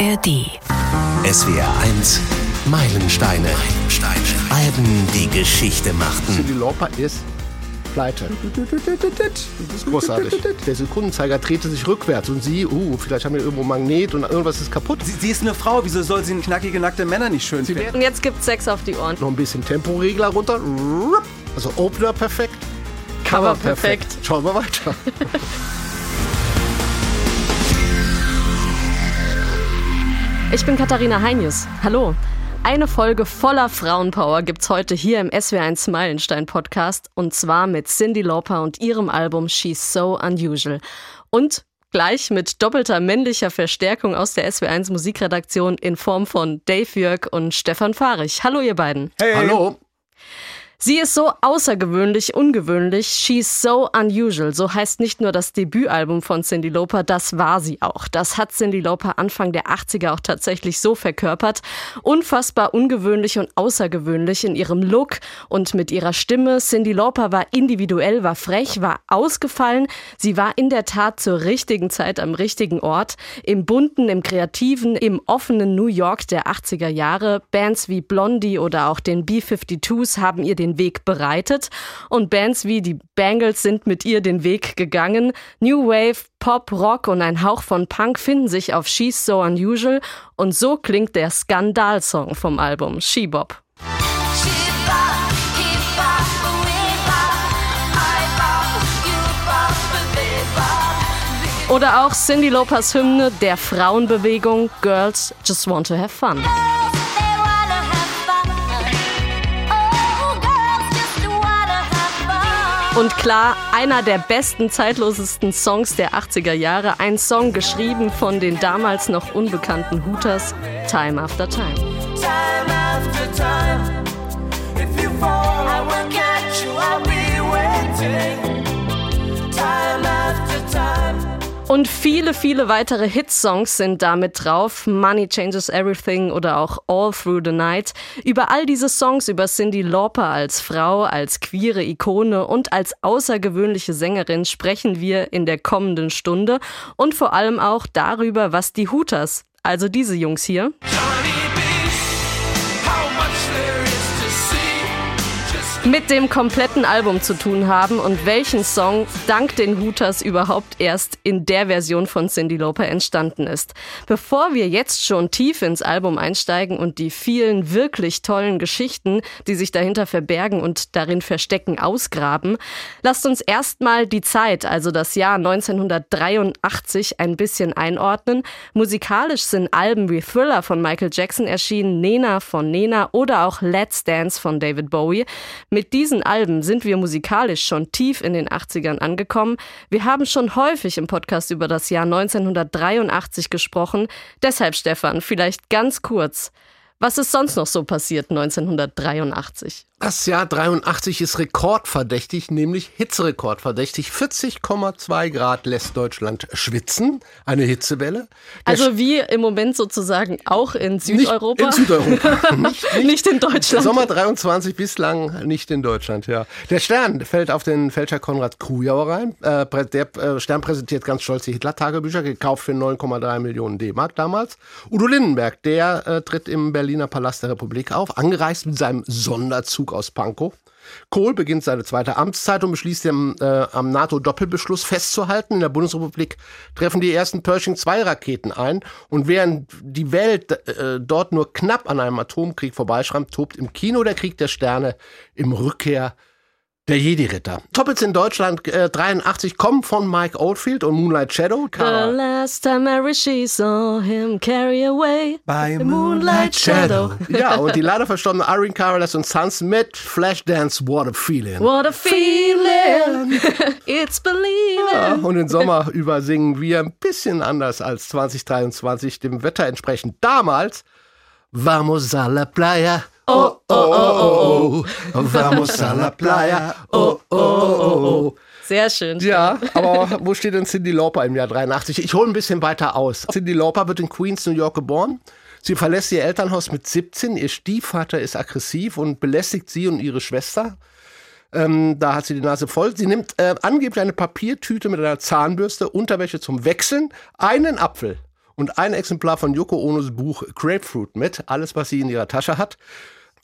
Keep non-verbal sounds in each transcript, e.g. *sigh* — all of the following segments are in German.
ARD. SWR 1 Meilensteine. Meilensteine. Alben, die Geschichte machten. Cyndi Lauper ist pleite. Das ist großartig. Der Sekundenzeiger drehte sich rückwärts und sie, uh, vielleicht haben wir irgendwo Magnet und irgendwas ist kaputt. Sie, sie ist eine Frau, wieso soll sie knackige, nackte Männer nicht schön Sie finden? Und jetzt gibt's Sex auf die Ohren. Noch ein bisschen Temporegler runter. Also Opener perfekt. Cover perfekt. Schauen wir weiter. Ich bin Katharina Heinius. Hallo. Eine Folge voller Frauenpower gibt's heute hier im SW1 Meilenstein Podcast und zwar mit Cyndi Lauper und ihrem Album She's So Unusual. Und gleich mit doppelter männlicher Verstärkung aus der SW1 Musikredaktion in Form von Dave Jörg und Stefan Fahrich. Hallo ihr beiden. Hey, Hallo. Sie ist so außergewöhnlich, ungewöhnlich. She's so unusual. So heißt nicht nur das Debütalbum von Cyndi Lauper, das war sie auch. Das hat Cyndi Lauper Anfang der 80er auch tatsächlich so verkörpert. Unfassbar ungewöhnlich und außergewöhnlich in ihrem Look und mit ihrer Stimme. Cyndi Lauper war individuell, war frech, war ausgefallen. Sie war in der Tat zur richtigen Zeit am richtigen Ort. Im bunten, im kreativen, im offenen New York der 80er Jahre. Bands wie Blondie oder auch den B-52s haben ihr den Weg bereitet und Bands wie die Bangles sind mit ihr den Weg gegangen. New Wave, Pop, Rock und ein Hauch von Punk finden sich auf She's So Unusual und so klingt der Skandalsong vom Album She-Bop. Oder auch Cyndi Laupers Hymne der Frauenbewegung Girls Just Want to Have Fun. Und klar, einer der besten, zeitlosesten Songs der 80er Jahre. Ein Song geschrieben von den damals noch unbekannten Hooters, Time After Time. time after time. If you fall, I will catch you. I'll be waiting. Time after. Und viele, viele weitere Hitsongs sind damit drauf. Money Changes Everything oder auch All Through the Night. Über all diese Songs über Cyndi Lauper als Frau, als queere Ikone und als außergewöhnliche Sängerin sprechen wir in der kommenden Stunde. Und vor allem auch darüber, was die Hooters, also diese Jungs hier, Johnny mit dem kompletten Album zu tun haben und welchen Song dank den Hooters überhaupt erst in der Version von Cyndi Lauper entstanden ist. Bevor wir jetzt schon tief ins Album einsteigen und die vielen wirklich tollen Geschichten, die sich dahinter verbergen und darin verstecken, ausgraben, lasst uns erstmal die Zeit, also das Jahr 1983, ein bisschen einordnen. Musikalisch sind Alben wie Thriller von Michael Jackson erschienen, Nena von Nena oder auch Let's Dance von David Bowie. Mit diesen Alben sind wir musikalisch schon tief in den 80ern angekommen. Wir haben schon häufig im Podcast über das Jahr 1983 gesprochen. Deshalb, Stefan, vielleicht ganz kurz. Was ist sonst noch so passiert 1983? Das Jahr 83 ist rekordverdächtig, nämlich Hitzerekordverdächtig. 40,2 Grad lässt Deutschland schwitzen. Eine Hitzewelle. Der Also wie im Moment sozusagen auch in Nicht Südeuropa? In Südeuropa. *laughs* nicht, Nicht in Deutschland. Sommer 23 bislang nicht in Deutschland, ja. Der Stern fällt auf den Fälscher Konrad Krujauer rein. Äh, der äh, Stern präsentiert ganz stolz die Hitler-Tagebücher, gekauft für 9,3 Millionen D-Mark damals. Udo Lindenberg, der äh, tritt im Berliner Palast der Republik auf, angereist mit seinem Sonderzug aus Pankow. Kohl beginnt seine zweite Amtszeit und beschließt am, äh, am NATO-Doppelbeschluss festzuhalten. In der Bundesrepublik treffen die ersten Pershing-2-Raketen ein. Und während die Welt äh, dort nur knapp an einem Atomkrieg vorbeischrammt, tobt im Kino der Krieg der Sterne im Rückkehr der Jedi-Ritter. Toppets in Deutschland äh, 83 kommen von Mike Oldfield und Moonlight Shadow. The last time Mary she saw him carry away By the moonlight shadow. ja, *laughs* und die leider verstorbene Irene Carolus und Sons mit Flashdance What a Feeling. What a feeling, *laughs* it's believing. Ja, und den Sommer über singen wir ein bisschen anders als 2023, dem Wetter entsprechend. Damals Vamos a la playa. Oh, oh, oh, oh, oh. Vamos a la playa. Oh, oh, oh, oh. Sehr schön. Ja, aber wo steht denn Cindy Lauper im Jahr 83? Ich hole ein bisschen weiter aus. Cindy Lauper wird in Queens, New York geboren. Sie verlässt ihr Elternhaus mit 17. Ihr Stiefvater ist aggressiv und belästigt sie und ihre Schwester. Ähm, da hat sie die Nase voll. Sie nimmt äh, angeblich eine Papiertüte mit einer Zahnbürste, Unterwäsche zum Wechseln, einen Apfel und ein Exemplar von Yoko Onos Buch Grapefruit mit, alles, was sie in ihrer Tasche hat.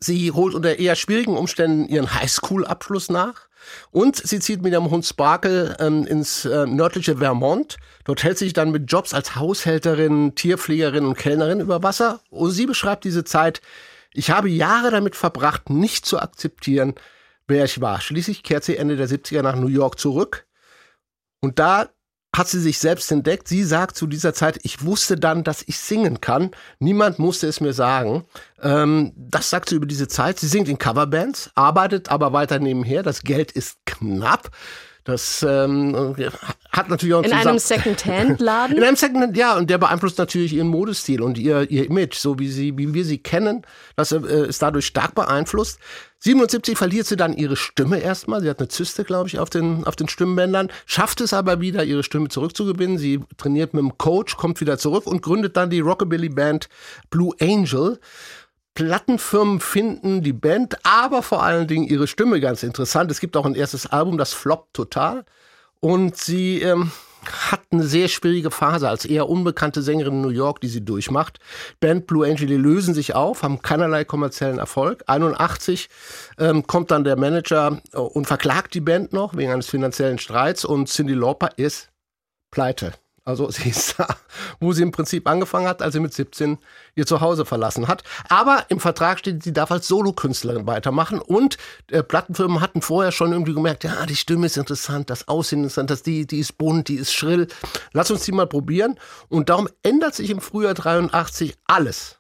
Sie holt unter eher schwierigen Umständen ihren Highschool-Abschluss nach. Und sie zieht mit ihrem Hund Sparkle ähm, ins äh, nördliche Vermont. Dort hält sie sich dann mit Jobs als Haushälterin, Tierpflegerin und Kellnerin über Wasser. Und sie beschreibt diese Zeit, ich habe Jahre damit verbracht, nicht zu akzeptieren, wer ich war. Schließlich kehrt sie Ende der 70er nach New York zurück. Und da hat sie sich selbst entdeckt. Sie sagt zu dieser Zeit, ich wusste dann, dass ich singen kann. Niemand musste es mir sagen. Ähm, das sagt sie über diese Zeit. Sie singt in Coverbands, arbeitet aber weiter nebenher. Das Geld ist knapp. Das ähm, hat natürlich auch In einem Second-Hand-Laden? *laughs* In einem Second-Hand, ja, und der beeinflusst natürlich ihren Modestil und ihr, ihr Image, so wie sie, wie wir sie kennen. Das äh, ist dadurch stark beeinflusst. 77 verliert sie dann ihre Stimme erstmal. Sie hat eine Zyste, glaube ich, auf den, auf den Stimmbändern, schafft es aber wieder, ihre Stimme zurückzugewinnen. Sie trainiert mit dem Coach, kommt wieder zurück und gründet dann die Rockabilly-Band Blue Angel. Plattenfirmen finden die Band, aber vor allen Dingen ihre Stimme ganz interessant. Es gibt auch ein erstes Album, das floppt total. Und sie ähm, hat eine sehr schwierige Phase als eher unbekannte Sängerin in New York, die sie durchmacht. Band Blue Angel, die lösen sich auf, haben keinerlei kommerziellen Erfolg. 81 ähm, kommt dann der Manager äh, und verklagt die Band noch wegen eines finanziellen Streits und Cindy Lauper ist pleite. Also *laughs* sie ist da, wo sie im Prinzip angefangen hat, als sie mit 17 ihr Zuhause verlassen hat. Aber im Vertrag steht, sie darf als Solokünstlerin weitermachen. Und äh, Plattenfirmen hatten vorher schon irgendwie gemerkt, ja, die Stimme ist interessant, das Aussehen ist interessant, die, die ist bunt, die ist schrill. Lass uns die mal probieren. Und darum ändert sich im Frühjahr 83 alles,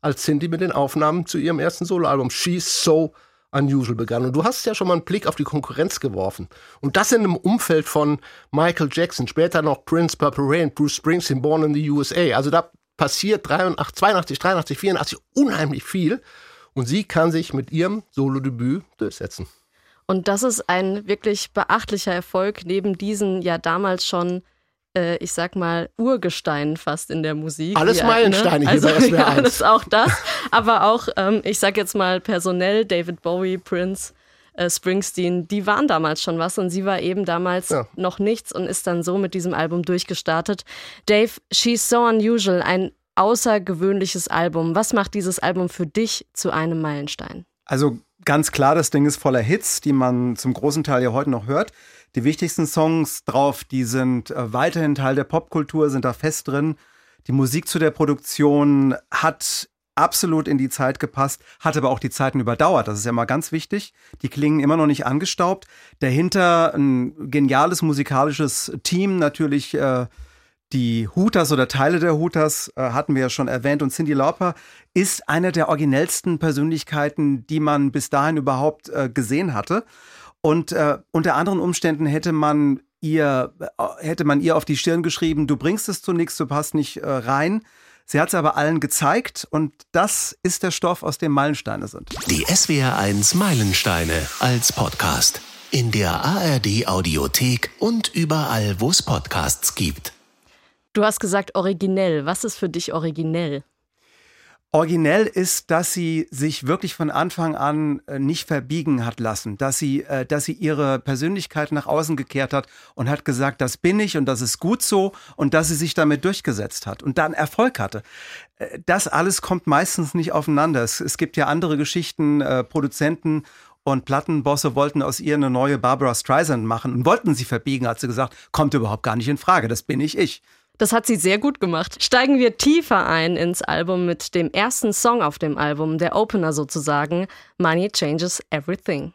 als Cindy mit den Aufnahmen zu ihrem ersten Soloalbum She's So Unusual begann. Und du hast ja schon mal einen Blick auf die Konkurrenz geworfen. Und das in einem Umfeld von Michael Jackson, später noch Prince, Purple Rain, Bruce Springsteen, Born in the USA. Also da passiert 83, 82, 83, 84 unheimlich viel. Und sie kann sich mit ihrem Solo-Debüt durchsetzen. Und das ist ein wirklich beachtlicher Erfolg neben diesen ja damals schon äh, ich sag mal, Urgestein fast in der Musik. Alles ja, Meilensteine ne? hier bei also, SWR *laughs* ja, 1. das ist auch das. Aber auch, ähm, ich sag jetzt mal personell, David Bowie, Prince, äh, Springsteen, die waren damals schon was und sie war eben damals Ja. noch nichts und ist dann so mit diesem Album durchgestartet. Dave, She's So Unusual, ein außergewöhnliches Album. Was macht dieses Album für dich zu einem Meilenstein? Also ganz klar, das Ding ist voller Hits, die man zum großen Teil ja heute noch hört. Die wichtigsten Songs drauf, die sind äh, weiterhin Teil der Popkultur, sind da fest drin. Die Musik zu der Produktion hat absolut in die Zeit gepasst, hat aber auch die Zeiten überdauert. Das ist ja mal ganz wichtig. Die klingen immer noch nicht angestaubt. Dahinter ein geniales musikalisches Team, natürlich äh, die Hooters oder Teile der Hooters äh, hatten wir ja schon erwähnt. Und Cindy Lauper ist eine der originellsten Persönlichkeiten, die man bis dahin überhaupt äh, gesehen hatte. Und äh, unter anderen Umständen hätte man ihr äh, hätte man ihr auf die Stirn geschrieben, du bringst es zu nichts, du passt nicht äh, rein. Sie hat es aber allen gezeigt und das ist der Stoff, aus dem Meilensteine sind. Die SWR1 Meilensteine als Podcast. In der ARD Audiothek und überall, wo es Podcasts gibt. Du hast gesagt originell. Was ist für dich originell? Originell ist, dass sie sich wirklich von Anfang an äh, nicht verbiegen hat lassen, dass sie, äh, dass sie ihre Persönlichkeit nach außen gekehrt hat und hat gesagt, das bin ich und das ist gut so und dass sie sich damit durchgesetzt hat und dann Erfolg hatte. Äh, Das alles kommt meistens nicht aufeinander. Es, es gibt ja andere Geschichten, äh, Produzenten und Plattenbosse wollten aus ihr eine neue Barbara Streisand machen und wollten sie verbiegen, hat sie gesagt, kommt überhaupt gar nicht in Frage, das bin ich ich. Das hat sie sehr gut gemacht. Steigen wir tiefer ein ins Album mit dem ersten Song auf dem Album, der Opener sozusagen, Money Changes Everything.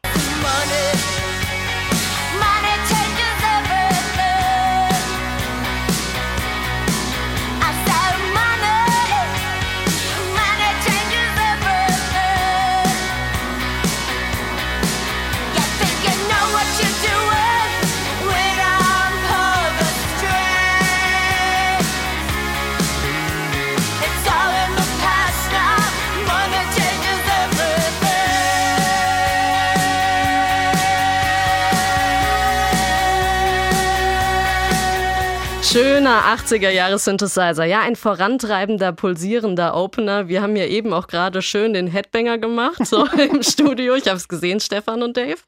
Schöner 80er Jahre Synthesizer. Ja, ein vorantreibender, pulsierender Opener. Wir haben ja eben auch gerade schön den Headbanger gemacht, so *laughs* im Studio. Ich habe es gesehen, Stefan und Dave.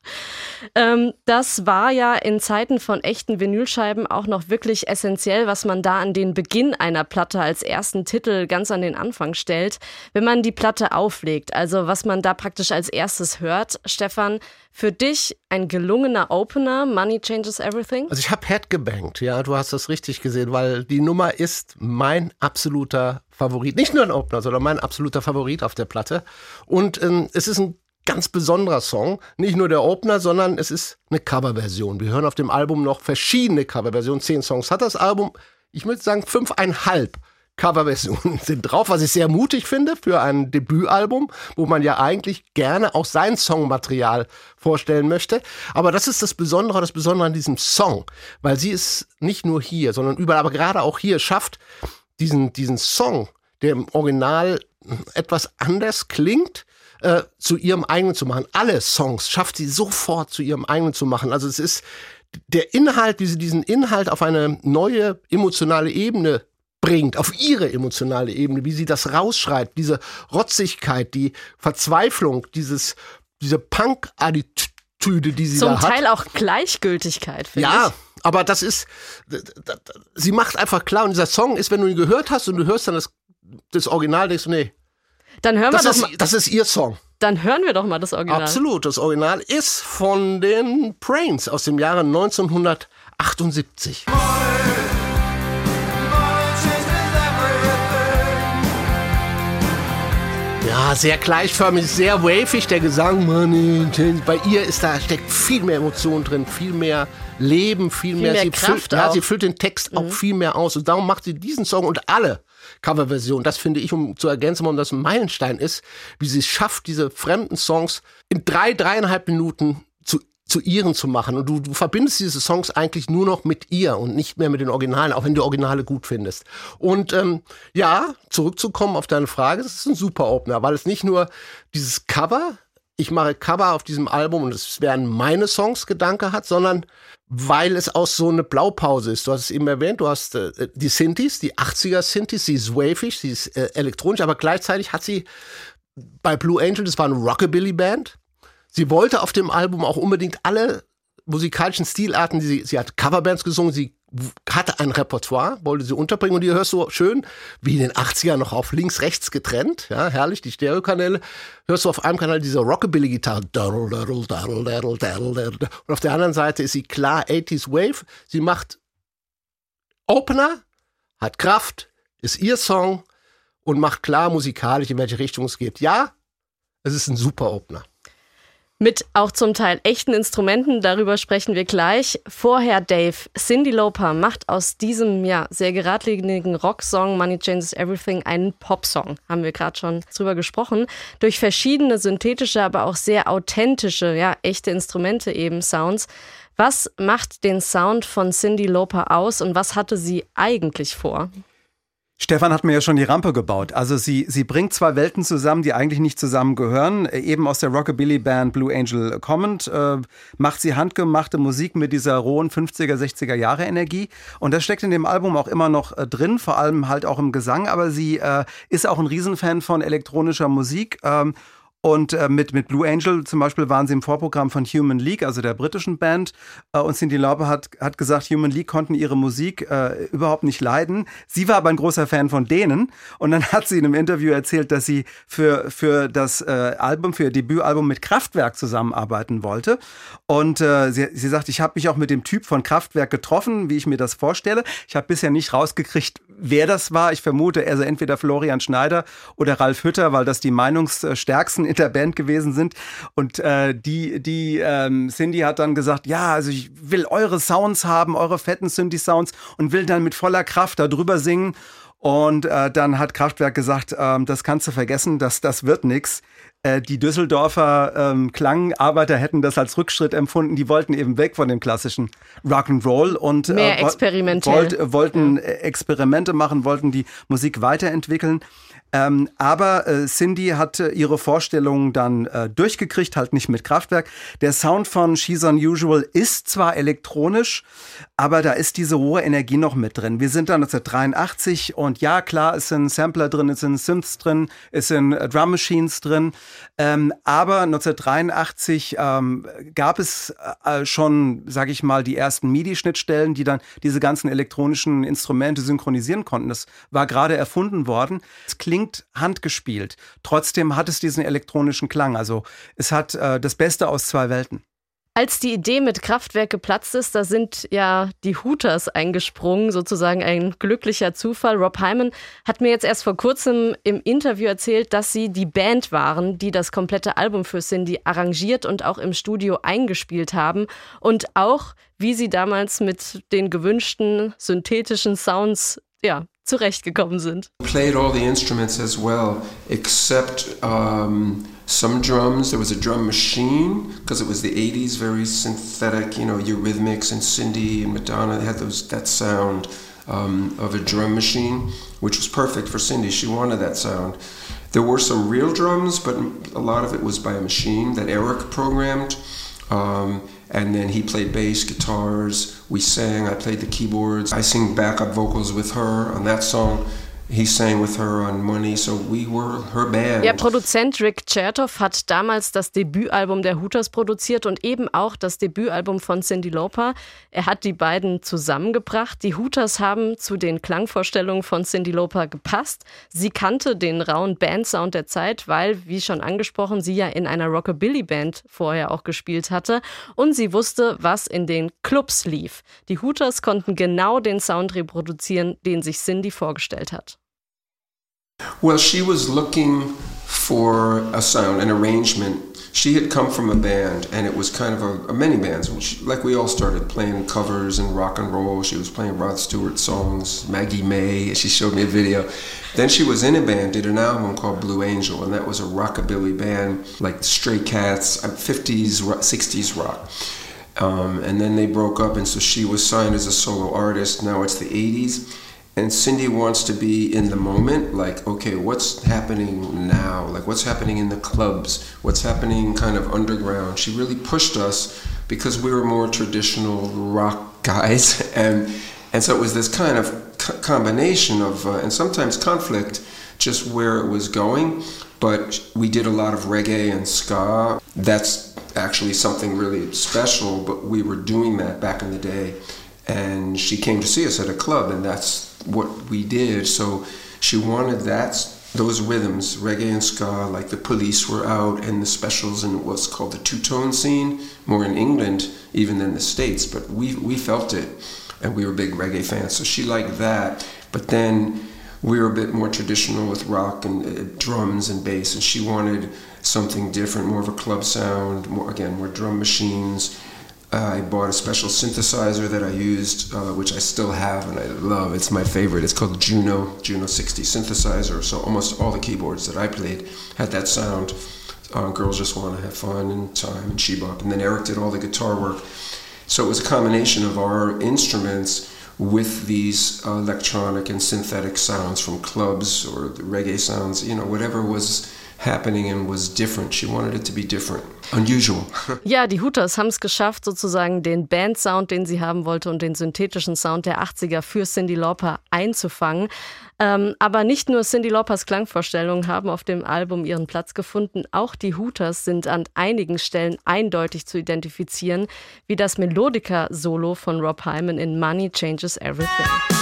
Ähm, das war ja in Zeiten von echten Vinylscheiben auch noch wirklich essentiell, was man da an den Beginn einer Platte als ersten Titel ganz an den Anfang stellt, wenn man die Platte auflegt. Also was man da praktisch als erstes hört. Stefan, für dich ein gelungener Opener, Money Changes Everything? Also ich habe Head gebankt, ja, du hast das richtig gesehen, weil die Nummer ist mein absoluter Favorit. Nicht nur ein Opener, sondern mein absoluter Favorit auf der Platte. Und ähm, es ist ein ganz besonderer Song. Nicht nur der Opener, sondern es ist eine Coverversion. Wir hören auf dem Album noch verschiedene Coverversionen. Zehn Songs hat das Album. Ich würde sagen fünfeinhalb Coverversionen *laughs* sind drauf, was ich sehr mutig finde für ein Debütalbum, wo man ja eigentlich gerne auch sein Songmaterial vorstellen möchte. Aber das ist das Besondere, das Besondere an diesem Song, weil sie es nicht nur hier, sondern überall, aber gerade auch hier schafft, diesen, diesen Song, der im Original etwas anders klingt, äh, zu ihrem eigenen zu machen. Alle Songs schafft sie sofort zu ihrem eigenen zu machen. Also es ist der Inhalt, wie sie diesen Inhalt auf eine neue emotionale Ebene bringt, auf ihre emotionale Ebene, wie sie das rausschreibt, diese Rotzigkeit, die Verzweiflung, dieses, diese Punk-Attitüde, die sie Zum da hat. Teil auch Gleichgültigkeit, finde Ja, ich. aber das ist, sie macht einfach klar, und dieser Song ist, wenn du ihn gehört hast und du hörst dann das, das Original, denkst du, nee, Dann hören, das wir doch ist, mal, das ist ihr Song. dann hören wir doch mal das Original. Absolut, das Original ist von den Brains aus dem Jahre 1978. Ja, sehr gleichförmig, sehr wavig, der Gesang. Bei ihr ist da steckt viel mehr Emotion drin, viel mehr Leben, viel, mehr. mehr sie Kraft füllt, ja. Mhm. sie füllt den Text auch viel mehr aus. Und darum macht sie diesen Song und alle Coverversionen, das finde ich, um zu ergänzen, warum das ein Meilenstein ist, wie sie es schafft, diese fremden Songs in drei, dreieinhalb Minuten zu ihren zu machen. Und du, du verbindest diese Songs eigentlich nur noch mit ihr und nicht mehr mit den Originalen, auch wenn du Originale gut findest. Und ähm, ja, zurückzukommen auf deine Frage, das ist ein super Opener, weil es nicht nur dieses Cover, ich mache Cover auf diesem Album und es werden meine Songs Gedanke hat, sondern weil es auch so eine Blaupause ist. Du hast es eben erwähnt, du hast äh, die Synthes, die 80er Synthes, sie ist wavig, sie ist äh, elektronisch, aber gleichzeitig hat sie bei Blue Angel, das war eine Rockabilly-Band. Sie wollte auf dem Album auch unbedingt alle musikalischen Stilarten, die sie, sie hat Coverbands gesungen, sie hatte ein Repertoire, wollte sie unterbringen. Und ihr hörst so schön, wie in den 80ern noch auf links, rechts getrennt, ja, herrlich, die Stereokanäle, hörst du auf einem Kanal diese Rockabilly-Gitarre, und auf der anderen Seite ist sie klar 80s Wave, sie macht Opener, hat Kraft, ist ihr Song und macht klar musikalisch, in welche Richtung es geht. Ja, es ist ein super Opener. Mit auch zum Teil echten Instrumenten, darüber sprechen wir gleich. Vorher, Dave, Cindy Lauper macht aus diesem ja sehr geradlinigen Rocksong Money Changes Everything einen Popsong. Haben wir gerade schon drüber gesprochen. Durch verschiedene synthetische, aber auch sehr authentische, ja, echte Instrumente eben, Sounds. Was macht den Sound von Cindy Lauper aus und was hatte sie eigentlich vor? Stefan hat mir ja schon die Rampe gebaut. Also sie, sie bringt zwei Welten zusammen, die eigentlich nicht zusammengehören. Eben aus der Rockabilly-Band Blue Angel kommend, äh, macht sie handgemachte Musik mit dieser rohen 50er, 60er Jahre Energie. Und das steckt in dem Album auch immer noch äh, drin, vor allem halt auch im Gesang. Aber sie äh, ist auch ein Riesenfan von elektronischer Musik. Ähm, und äh, mit, mit Blue Angel zum Beispiel waren sie im Vorprogramm von Human League, also der britischen Band. Äh, und Cindy Lauper hat, hat gesagt, Human League konnten ihre Musik äh, überhaupt nicht leiden. Sie war aber ein großer Fan von denen. Und dann hat sie in einem Interview erzählt, dass sie für, für das äh, Album, für ihr Debütalbum mit Kraftwerk zusammenarbeiten wollte. Und äh, sie, sie sagt, ich habe mich auch mit dem Typ von Kraftwerk getroffen, wie ich mir das vorstelle. Ich habe bisher nicht rausgekriegt, wer das war. Ich vermute, also entweder Florian Schneider oder Ralf Hütter, weil das die meinungsstärksten in der Band gewesen sind. Und äh, die, die ähm, Cindy hat dann gesagt, ja, also ich will eure Sounds haben, eure fetten Synthi-Sounds und will dann mit voller Kraft da drüber singen. Und äh, dann hat Kraftwerk gesagt, ähm, das kannst du vergessen, das, das wird nix. Äh, die Düsseldorfer ähm, Klangarbeiter hätten das als Rückschritt empfunden. Die wollten eben weg von dem klassischen Rock'n'Roll und experimentell. Wollt, wollten äh, Experimente machen, wollten die Musik weiterentwickeln. Ähm, aber äh, Cindy hatte ihre Vorstellungen dann äh, durchgekriegt, halt nicht mit Kraftwerk. Der Sound von She's Unusual ist zwar elektronisch, aber da ist diese hohe Energie noch mit drin. Wir sind dann 1983 und ja, klar, es sind Sampler drin, es sind Synths drin, es sind äh, Drum Machines drin. Ähm, aber 1983 ähm, gab es äh, schon, sage ich mal, die ersten MIDI-Schnittstellen, die dann diese ganzen elektronischen Instrumente synchronisieren konnten. Das war gerade erfunden worden. Es klingt handgespielt. Trotzdem hat es diesen elektronischen Klang. Also es hat äh, das Beste aus zwei Welten. Als die Idee mit Kraftwerk geplatzt ist, da sind ja die Hooters eingesprungen, sozusagen ein glücklicher Zufall. Rob Hyman hat mir jetzt erst vor kurzem im Interview erzählt, dass sie die Band waren, die das komplette Album für Cindy arrangiert und auch im Studio eingespielt haben und auch, wie sie damals mit den gewünschten synthetischen Sounds ja, zurechtgekommen sind. Played all the instruments as well, except um, some drums. There was a drum machine because it was the '80s, very synthetic. You know, Eurythmics and Cindy and Madonna had those that sound um, of a drum machine, which was perfect for Cindy. She wanted that sound. There were some real drums, but a lot of it was by a machine that Eric programmed. Um, and then he played bass, guitars. We sang. I played the keyboards. I sing backup vocals with her on that song. He sang with her on Money, so we were her band. Der Produzent Rick Chertoff hat damals das Debütalbum der Hooters produziert und eben auch das Debütalbum von Cindy Lauper. Er hat die beiden zusammengebracht. Die Hooters haben zu den Klangvorstellungen von Cindy Lauper gepasst. Sie kannte den rauen Bandsound der Zeit, weil, wie schon angesprochen, sie ja in einer Rockabilly-Band vorher auch gespielt hatte und sie wusste, was in den Clubs lief. Die Hooters konnten genau den Sound reproduzieren, den sich Cindy vorgestellt hat. Well, she was looking for a sound, an arrangement. She had come from a band, and it was kind of a, a many bands. She, like we all started playing covers and rock and roll. She was playing Rod Stewart songs, Maggie May. She showed me a video. Then she was in a band, did an album called Blue Angel, and that was a rockabilly band, like Stray Cats, 50s, 60s rock. Um, and then they broke up, and so she was signed as a solo artist. Now it's the 80s and Cindy wants to be in the moment, like, okay, what's happening now? Like, what's happening in the clubs? What's happening kind of underground? She really pushed us because we were more traditional rock *laughs* guys, and and so it was this kind of co- combination of uh, and sometimes conflict, just where it was going. But we did a lot of reggae and ska. That's actually something really special. But we were doing that back in the day, and she came to see us at a club, and that's what we did. So she wanted that those rhythms, reggae and ska, like the police were out and the specials and what's called the two-tone scene, more in England even than the States, but we we felt it and we were big reggae fans. So she liked that. But then we were a bit more traditional with rock and uh, drums and bass, and she wanted something different, more of a club sound, more again, more drum machines I bought a special synthesizer that I used, uh, which I still have and I love. It's my favorite. It's called Juno, Juno 60 synthesizer. So almost all the keyboards that I played had that sound. Uh, girls just want to have fun and time and shebop. And then Eric did all the guitar work. So it was a combination of our instruments with these uh, electronic and synthetic sounds from clubs or the reggae sounds, you know, whatever was happening and was different. She wanted it to be different, unusual. *laughs* Ja, die Hooters haben es geschafft, sozusagen den Bandsound, den sie haben wollte und den synthetischen Sound der 80er für Cindy Lauper einzufangen. Ähm, aber nicht nur Cindy Laupers Klangvorstellungen haben auf dem Album ihren Platz gefunden, auch die Hooters sind an einigen Stellen eindeutig zu identifizieren, wie das Melodica-Solo von Rob Hyman in Money Changes Everything.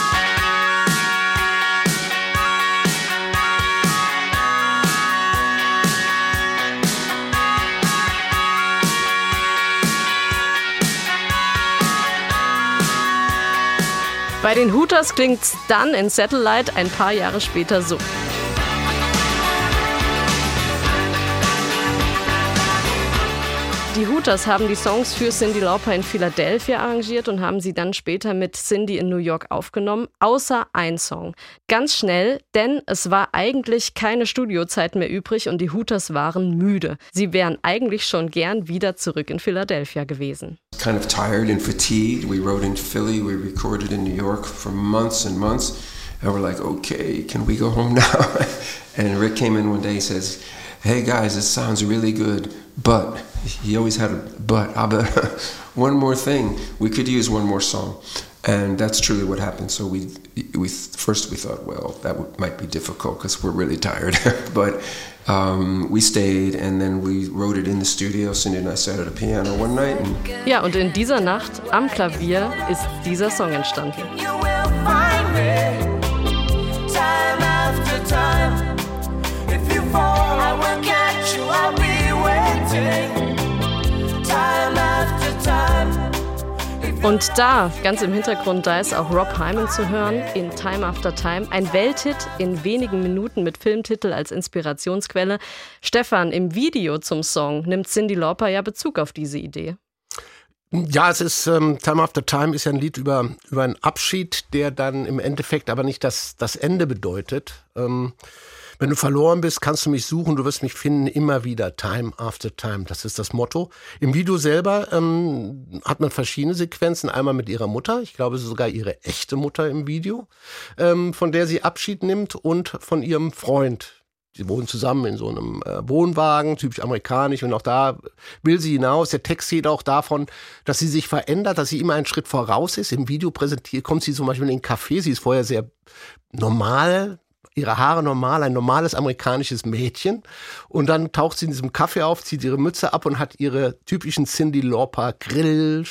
Bei den Hooters klingt's dann in Satellite ein paar Jahre später so. Die Hooters haben die Songs für Cindy Lauper in Philadelphia arrangiert und haben sie dann später mit Cindy in New York aufgenommen, außer ein Song. Ganz schnell, denn es war eigentlich keine Studiozeit mehr übrig und die Hooters waren müde. Sie wären eigentlich schon gern wieder zurück in Philadelphia gewesen. Kind of tired and fatigued. We wrote in Philly, we recorded in New York for months and months. And we're like, okay, can we go home *laughs* now? and Rick came in one day, he says, hey guys, this sounds really good, but he always had a but, aber *laughs* one more thing, we could use one more song. And that's truly what happened. So we, we first we thought, well, that would, might be difficult because we're really tired. *laughs* but um, we stayed, and then we wrote it in the studio. Cindy and I sat at a piano one night, and Ja, und in dieser Nacht am Klavier ist dieser Song entstanden. You will find me time Und da, ganz im Hintergrund, da ist auch Rob Hyman zu hören in Time After Time. Ein Welthit in wenigen Minuten mit Filmtitel als Inspirationsquelle. Stefan, im Video zum Song nimmt Cindy Lauper ja Bezug auf diese Idee. Ja, es ist ähm, Time After Time ist ja ein Lied über, über einen Abschied, der dann im Endeffekt aber nicht das, das Ende bedeutet. Ähm, wenn du verloren bist, kannst du mich suchen, du wirst mich finden, immer wieder. Time after time. Das ist das Motto. Im Video selber ähm, hat man verschiedene Sequenzen. Einmal mit ihrer Mutter, ich glaube sogar ihre echte Mutter im Video, ähm, von der sie Abschied nimmt und von ihrem Freund. Sie wohnen zusammen in so einem äh, Wohnwagen, typisch amerikanisch. Und auch da will sie hinaus. Der Text geht auch davon, dass sie sich verändert, dass sie immer einen Schritt voraus ist. Im Video präsentiert, kommt sie zum Beispiel in den Café. Sie ist vorher sehr normal, ihre Haare normal, ein normales amerikanisches Mädchen. Und dann taucht sie in diesem Kaffee auf, zieht ihre Mütze ab und hat ihre typischen Cindy Lauper Grill,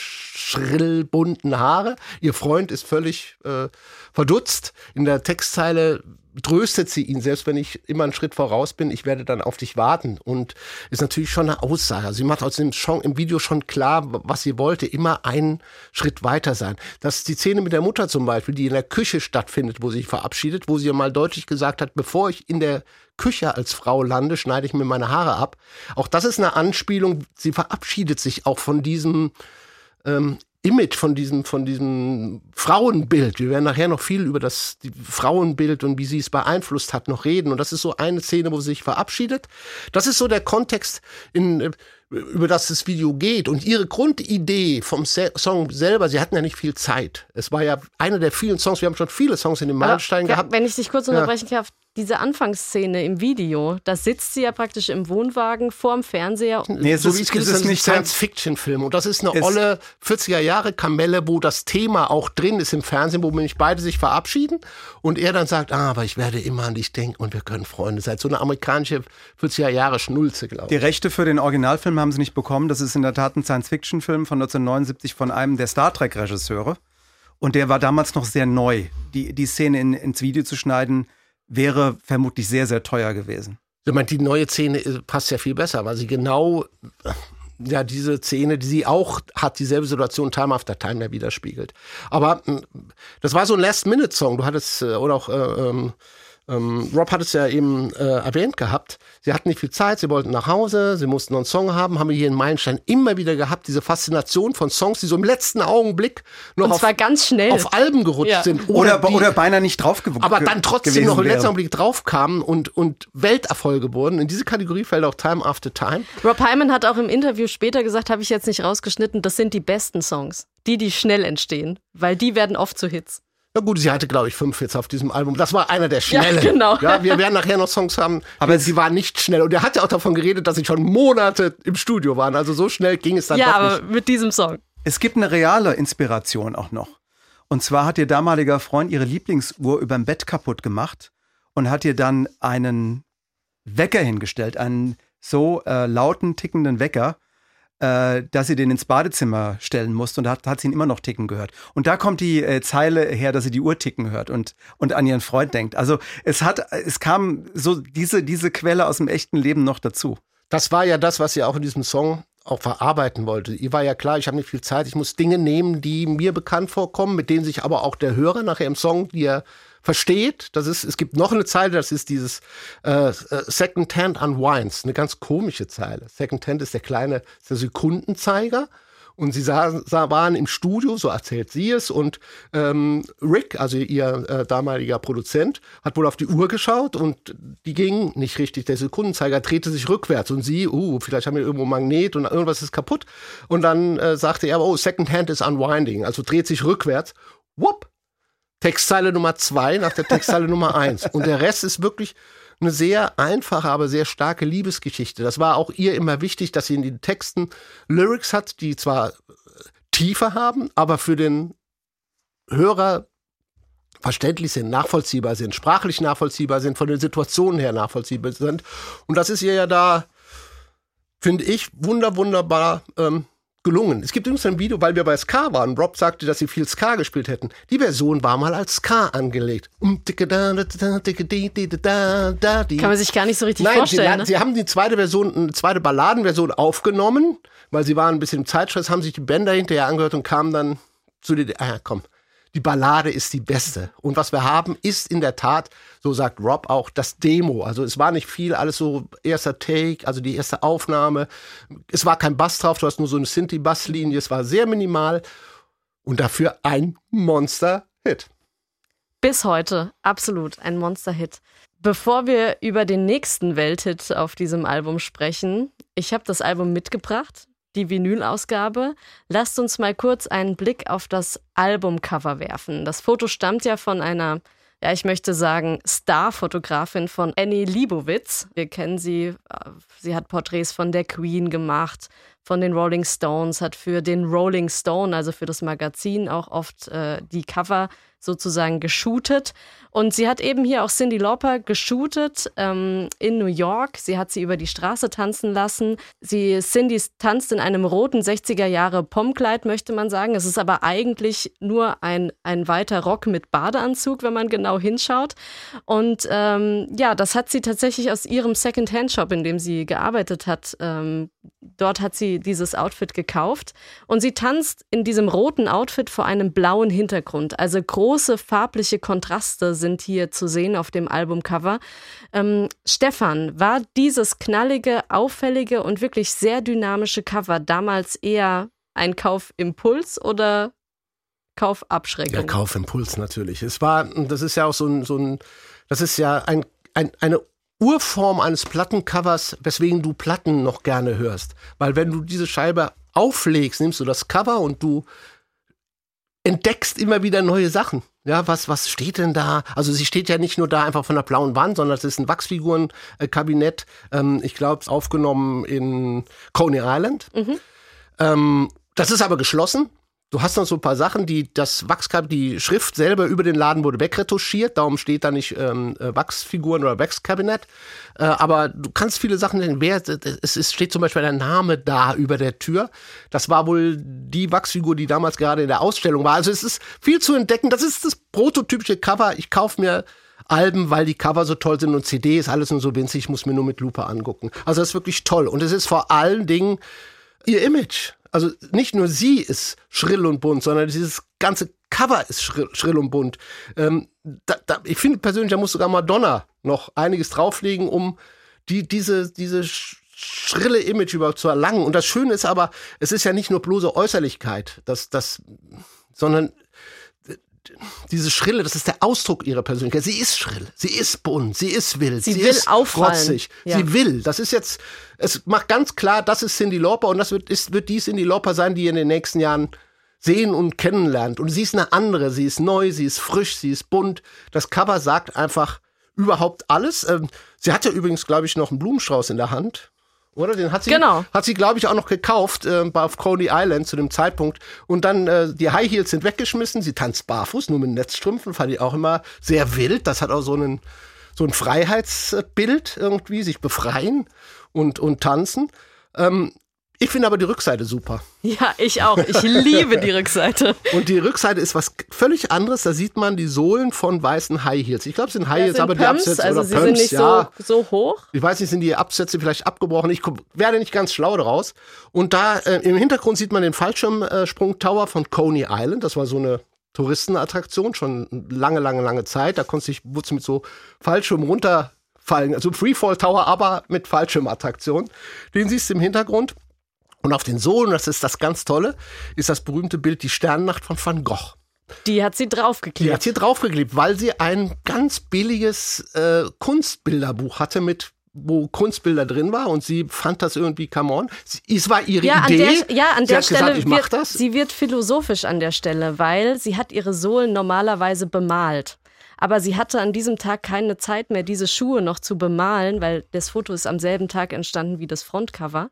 schrill, bunten Haare. Ihr Freund ist völlig äh, verdutzt. In der Textzeile tröstet sie ihn, selbst wenn ich immer einen Schritt voraus bin, ich werde dann auf dich warten. Und ist natürlich schon eine Aussage. Sie macht aus dem Song im Video schon klar, was sie wollte, immer einen Schritt weiter sein. Das ist die Szene mit der Mutter zum Beispiel, die in der Küche stattfindet, wo sie sich verabschiedet, wo sie mal deutlich gesagt hat, bevor ich in der Küche als Frau lande, schneide ich mir meine Haare ab. Auch das ist eine Anspielung. Sie verabschiedet sich auch von diesem ähm, Image, von diesem, von diesem Frauenbild. Wir werden nachher noch viel über das Frauenbild und wie sie es beeinflusst hat noch reden. Und das ist so eine Szene, wo sie sich verabschiedet. Das ist so der Kontext, in, äh, über das das Video geht. Und ihre Grundidee vom Se Song selber, sie hatten ja nicht viel Zeit. Es war ja einer der vielen Songs, wir haben schon viele Songs in den Meilenstein gehabt. Wenn ich dich kurz unterbrechen darf, diese Anfangsszene im Video, da sitzt sie ja praktisch im Wohnwagen vorm Fernseher. Nee, es so ist, wie es es geht, ist ist ein nicht Science-Fiction-Film. Und das ist eine Es- olle 40er-Jahre-Kamelle, wo das Thema auch drin ist im Fernsehen, wo nämlich beide sich verabschieden und er dann sagt, ah, aber ich werde immer an dich denken und wir können Freunde sein. So eine amerikanische 40er-Jahre-Schnulze, glaube Die ich. Rechte für den Originalfilm haben sie nicht bekommen. Das ist in der Tat ein Science-Fiction-Film von 1979 von einem der Star Trek-Regisseure. Und der war damals noch sehr neu. Die, die Szene in, ins Video zu schneiden, wäre vermutlich sehr, sehr teuer gewesen. Ich meine, die neue Szene äh, passt ja viel besser, weil sie genau äh, ja diese Szene, die sie auch hat, dieselbe Situation Time After Time ja widerspiegelt. Aber mh, das war so ein Last-Minute-Song. Du hattest, äh, oder auch äh, ähm, ähm, Rob hat es ja eben äh, erwähnt gehabt. Sie hatten nicht viel Zeit, sie wollten nach Hause, sie mussten noch einen Song haben, haben wir hier in Meilenstein immer wieder gehabt, diese Faszination von Songs, die so im letzten Augenblick noch auf, zwar ganz schnell. auf Alben gerutscht Ja. sind. Oder, die- oder beinahe nicht drauf gew aber dann trotzdem noch im letzten. Augenblick draufkamen und, und Welterfolge wurden. In diese Kategorie fällt auch Time After Time. Rob Hyman hat auch im Interview später gesagt, habe ich jetzt nicht rausgeschnitten, das sind die besten Songs. Die, die schnell entstehen. Weil die werden oft zu Hits. Na gut, sie hatte, glaube ich, fünf Hits auf diesem Album. Das war einer der schnellen. Ja, genau. Ja, wir werden nachher noch Songs haben, *laughs* Aber aber sie war nicht schnell. Und er hat ja auch davon geredet, dass sie schon Monate im Studio waren. Also so schnell ging es dann ja, doch aber nicht. mit diesem Song. Es gibt eine reale Inspiration auch noch. Und zwar hat ihr damaliger Freund ihre Lieblingsuhr überm Bett kaputt gemacht und hat ihr dann einen Wecker hingestellt, einen so äh, lauten, tickenden Wecker, äh, dass sie den ins Badezimmer stellen musste und da hat, hat sie ihn immer noch ticken gehört. Und da kommt die äh, Zeile her, dass sie die Uhr ticken hört und, und an ihren Freund denkt. Also es hat, es kam so diese, diese Quelle aus dem echten Leben noch dazu. Das war ja das, was sie auch in diesem Song auch verarbeiten wollte. Ihr war ja klar, ich habe nicht viel Zeit, ich muss Dinge nehmen, die mir bekannt vorkommen, mit denen sich aber auch der Hörer nachher im Song, die er versteht. Das ist, es gibt noch eine Zeile, das ist dieses äh, Second Hand Unwinds, eine ganz komische Zeile. Second Hand ist der kleine, ist der Sekundenzeiger. Und sie sah, sah, waren im Studio, so erzählt sie es, und ähm, Rick, also ihr äh, damaliger Produzent, hat wohl auf die Uhr geschaut und die ging nicht richtig. Der Sekundenzeiger drehte sich rückwärts und sie, uh, vielleicht haben wir irgendwo Magnet und irgendwas ist kaputt. Und dann äh, sagte er, oh, Second Hand is unwinding, also dreht sich rückwärts. Whoop, Textzeile Nummer zwei nach der Textzeile Nummer eins. Und der Rest ist wirklich eine sehr einfache, aber sehr starke Liebesgeschichte. Das war auch ihr immer wichtig, dass sie in den Texten Lyrics hat, die zwar Tiefe haben, aber für den Hörer verständlich sind, nachvollziehbar sind, sprachlich nachvollziehbar sind, von den Situationen her nachvollziehbar sind. Und das ist ihr ja da, finde ich, wunder, wunderbar ähm, gelungen. Es gibt übrigens ein Video, weil wir bei Ska waren. Rob sagte, dass sie viel Ska gespielt hätten. Die Version war mal als Ska angelegt. Kann man sich gar nicht so richtig Nein, vorstellen. sie, ne? sie haben die zweite Version, eine zweite Balladenversion aufgenommen, weil sie waren ein bisschen im Zeitstress, haben sich die Bänder hinterher angehört und kamen dann zu den, ah, komm, die Ballade ist die beste. Und was wir haben, ist in der Tat, so sagt Rob auch, das Demo. Also es war nicht viel, alles so erster Take, also die erste Aufnahme. Es war kein Bass drauf, du hast nur so eine Synthi-Basslinie, es war sehr minimal und dafür ein Monster-Hit. Bis heute absolut ein Monster-Hit. Bevor wir über den nächsten Welthit auf diesem Album sprechen, ich habe das Album mitgebracht, die Vinyl-Ausgabe. Lasst uns mal kurz einen Blick auf das Albumcover werfen. Das Foto stammt ja von einer, ja, ich möchte sagen, Starfotografin von Annie Liebowitz. Wir kennen sie. äh, Sie hat Porträts von der Queen gemacht, von den Rolling Stones, hat für den Rolling Stone, also für das Magazin, auch oft äh, die Cover sozusagen geshootet. Und sie hat eben hier auch Cindy Lauper geshootet ähm, in New York. Sie hat sie über die Straße tanzen lassen. Sie, Cindy tanzt in einem roten 60er Jahre Pomkleid, möchte man sagen. Es ist aber eigentlich nur ein, ein weiter Rock mit Badeanzug, wenn man genau hinschaut. Und ähm, ja, das hat sie tatsächlich aus ihrem Second-Hand-Shop, in dem sie gearbeitet hat. Ähm, dort hat sie dieses Outfit gekauft. Und sie tanzt in diesem roten Outfit vor einem blauen Hintergrund. Also große farbliche Kontraste sind hier zu sehen auf dem Albumcover. Ähm, Stefan, war dieses knallige, auffällige und wirklich sehr dynamische Cover damals eher ein Kaufimpuls oder Kaufabschreckung? Der Kaufimpuls natürlich. Es war, das ist ja auch so ein, so ein das ist ja ein, ein, eine Urform eines Plattencovers, weswegen du Platten noch gerne hörst. Weil wenn du diese Scheibe auflegst, nimmst du das Cover und du entdeckst immer wieder neue Sachen. Ja, was, was steht denn da? Also sie steht ja nicht nur da einfach von der blauen Wand, sondern es ist ein Wachsfigurenkabinett. Ähm, ich glaube, aufgenommen in Coney Island. Ähm, das ist aber geschlossen. Du hast noch so ein paar Sachen, die das Wachskabinett, die Schrift selber über den Laden wurde wegretuschiert, darum steht da nicht ähm, äh, Wachsfiguren oder Wachskabinett. Äh, aber du kannst viele Sachen sehen. Wer, es ist, steht zum Beispiel der Name da über der Tür. Das war wohl die Wachsfigur, die damals gerade in der Ausstellung war. Also es ist viel zu entdecken. Das ist das prototypische Cover. Ich kaufe mir Alben, weil die Cover so toll sind und CD ist alles nur so winzig, ich muss mir nur mit Lupe angucken. Also das ist wirklich toll. Und es ist vor allen Dingen ihr Image. Also nicht nur sie ist schrill und bunt, sondern dieses ganze Cover ist schrill, schrill und bunt. Ähm, da, da, ich finde persönlich, da muss sogar Madonna noch einiges drauflegen, um die, diese, diese sch- schrille Image überhaupt zu erlangen. Und das Schöne ist aber, es ist ja nicht nur bloße Äußerlichkeit, das, das, sondern diese Schrille, das ist der Ausdruck ihrer Persönlichkeit. Sie ist schrill, sie ist bunt, sie ist wild, Sie sie, will ist auffallen. Ja. sie will. Das ist jetzt, es macht ganz klar, das ist Cindy Lauper und das wird, ist, wird die Cindy Lauper sein, die ihr in den nächsten Jahren sehen und kennenlernt. Und sie ist eine andere, sie ist neu, sie ist frisch, sie ist bunt. Das Cover sagt einfach überhaupt alles. Ähm, sie hatte übrigens, glaube ich, noch einen Blumenstrauß in der Hand. Oder? Den hat sie, Genau. hat sie glaube ich, auch noch gekauft äh, auf Coney Island zu dem Zeitpunkt. Und dann, äh, die High Heels sind weggeschmissen. Sie tanzt barfuß, nur mit Netzstrümpfen. Fand ich auch immer sehr wild. Das hat auch so einen, so ein Freiheitsbild irgendwie, sich befreien und, und tanzen. Ähm, ich finde aber die Rückseite super. *laughs* Ja, ich auch. Ich liebe die Rückseite. *laughs* Und die Rückseite ist was völlig anderes. Da sieht man die Sohlen von weißen High Heels. Ich glaube, es sind High Heels, aber die Pumps, Absätze also oder sie Pumps, sind nicht ja. so, so hoch. Ich weiß nicht, sind die Absätze vielleicht abgebrochen? Ich werde nicht ganz schlau daraus. Und da äh, im Hintergrund sieht man den Fallschirmsprung-Tower von Coney Island. Das war so eine Touristenattraktion schon lange, lange, lange Zeit. Da konntest du dich wurdest mit so Fallschirm runterfallen, also Freefall Tower, aber mit Fallschirmattraktion. Den siehst du im Hintergrund. Und auf den Sohlen, das ist das ganz Tolle, ist das berühmte Bild Die Sternennacht von Van Gogh. Die hat sie Die draufgeklebt. hat hier draufgeklebt, weil sie ein ganz billiges äh, Kunstbilderbuch hatte mit wo Kunstbilder drin war und sie fand das irgendwie, come on. Sie- Es war ihre Ja, an Idee. der, ja, an sie der Stelle gesagt, ich wird, das. sie wird philosophisch an der Stelle, weil sie hat ihre Sohlen normalerweise bemalt. Aber sie hatte an diesem Tag keine Zeit mehr, diese Schuhe noch zu bemalen, weil das Foto ist am selben Tag entstanden wie das Frontcover.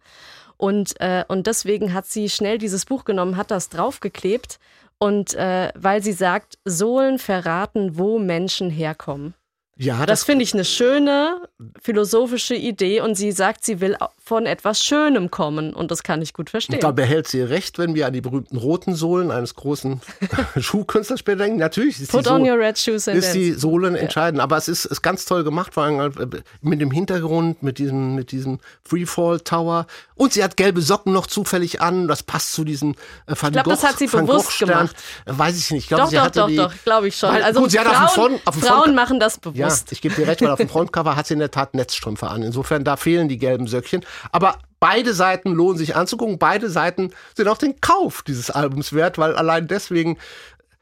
Und, äh, und deswegen hat sie schnell dieses Buch genommen, hat das draufgeklebt. Und äh, weil sie sagt, Sohlen verraten, wo Menschen herkommen. ja, Das finde ich eine schöne philosophische Idee und sie sagt, sie will von etwas Schönem kommen und das kann ich gut verstehen. Und da behält sie recht, wenn wir an die berühmten roten Sohlen eines großen *laughs* *laughs* Schuhkünstlers denken. Natürlich ist Put die on Sohle, your red shoes and ist die. Sohlen entscheidend. Aber es ist, ist ganz toll gemacht, vor allem äh, mit dem Hintergrund, mit diesem, mit diesem Freefall Tower. Und sie hat gelbe Socken noch zufällig an. Das passt zu diesem äh, Van Ich glaube, das hat sie Van bewusst gemacht. Weiß ich nicht. Ich glaube, Doch, sie doch, hatte doch, die, doch, glaube ich schon. Weil, also gut, sie hat auf dem Frauen, Front- auf dem Frauen Front- machen das Ja, bewusst. ich gebe dir recht, weil auf dem Frontcover hat sie in der Tat Netzstrümpfe an. Insofern, da fehlen die gelben Söckchen. Aber beide Seiten lohnen sich anzugucken. Beide Seiten sind auch den Kauf dieses Albums wert, weil allein deswegen,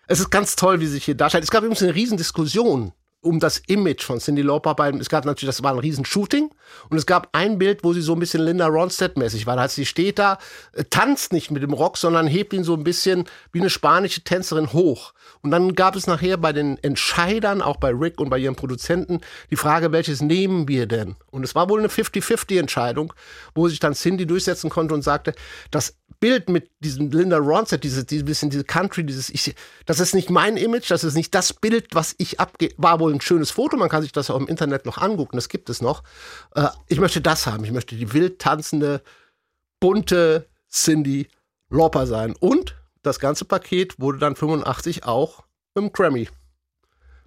es ist ganz toll, wie sich hier darstellt. Es gab übrigens eine Riesendiskussion um das Image von Cindy Lauper. Bei, es gab natürlich, das war ein Riesen-Shooting und es gab ein Bild, wo sie so ein bisschen Linda Ronstadt-mäßig war. Da heißt, sie steht da, äh, tanzt nicht mit dem Rock, sondern hebt ihn so ein bisschen wie eine spanische Tänzerin hoch. Und dann gab es nachher bei den Entscheidern, auch bei Rick und bei ihrem Produzenten, die Frage, welches nehmen wir denn? Und es war wohl eine 50-50-Entscheidung, wo sich dann Cindy durchsetzen konnte und sagte, das Bild mit diesem Linda Ronstadt, diese, diese bisschen diese Country, dieses, ich, das ist nicht mein Image, das ist nicht das Bild, was ich abge, war wohl ein schönes Foto, man kann sich das auch im Internet noch angucken, das gibt es noch. Äh, ich möchte das haben, ich möchte die wild tanzende, bunte Cindy Lauper sein. Und das ganze Paket wurde dann 85 auch mit dem Grammy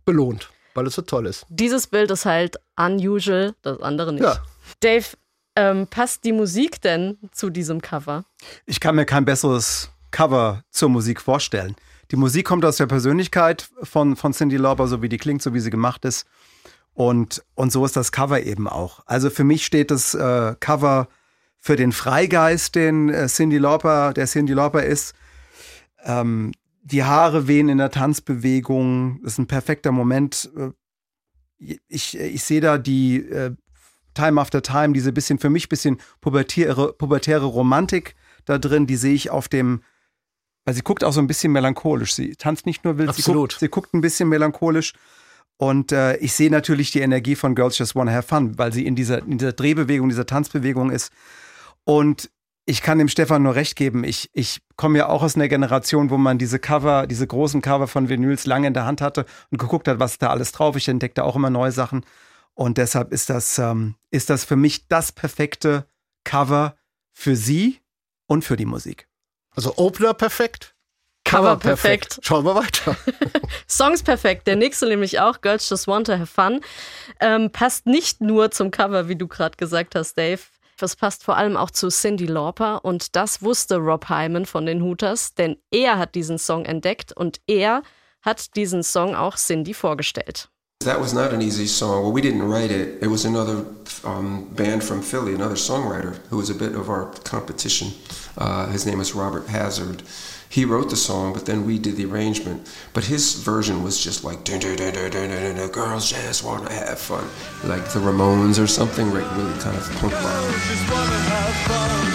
belohnt, weil es so toll ist. Dieses Bild ist halt unusual, das andere nicht. Ja. Dave, ähm, passt die Musik denn zu diesem Cover? Ich kann mir kein besseres Cover zur Musik vorstellen. Die Musik kommt aus der Persönlichkeit von, von Cindy Lauper, so wie die klingt, so wie sie gemacht ist. Und, und so ist das Cover eben auch. Also für mich steht das äh, Cover für den Freigeist, den äh, Cindy Lauper, der Cindy Lauper ist. Ähm, die Haare wehen in der Tanzbewegung. Das ist ein perfekter Moment. Äh, Ich, ich sehe da die äh, Time After Time, diese bisschen für mich bisschen pubertäre, pubertäre Romantik da drin, die sehe ich auf dem, weil sie guckt auch so ein bisschen melancholisch. Sie tanzt nicht nur wild, sie Absolut. guckt, sie guckt ein bisschen melancholisch. Und äh, ich sehe natürlich die Energie von Girls Just Wanna Have Fun, weil sie in dieser, in dieser Drehbewegung, dieser Tanzbewegung ist. Und ich kann dem Stefan nur recht geben. Ich, ich komme ja auch aus einer Generation, wo man diese Cover, diese großen Cover von Vinyls lange in der Hand hatte und geguckt hat, was ist da alles drauf. Ich entdeckte auch immer neue Sachen. Und deshalb ist das, ähm, ist das für mich das perfekte Cover für sie und für die Musik. Also Opener perfekt, Cover perfekt. Schauen wir weiter. *laughs* Songs perfekt. Der nächste nämlich auch, Girls Just Want to Have Fun. Ähm, passt nicht nur zum Cover, wie du gerade gesagt hast, Dave. Das passt vor allem auch zu Cindy Lauper und das wusste Rob Hyman von den Hooters, denn er hat diesen Song entdeckt und er hat diesen Song auch Cindy vorgestellt. That was not an easy song. Well, we didn't write it. It was another um, band from Philly, another songwriter who was a bit of our competition. Uh, his name is Robert Hazard. He wrote the song, but then we did the arrangement. But his version was just like dun, dun, dun, dun, dun, dun, dun, girls just want to have fun, like the Ramones or something, like really kind of punk rock. just wanna have fun.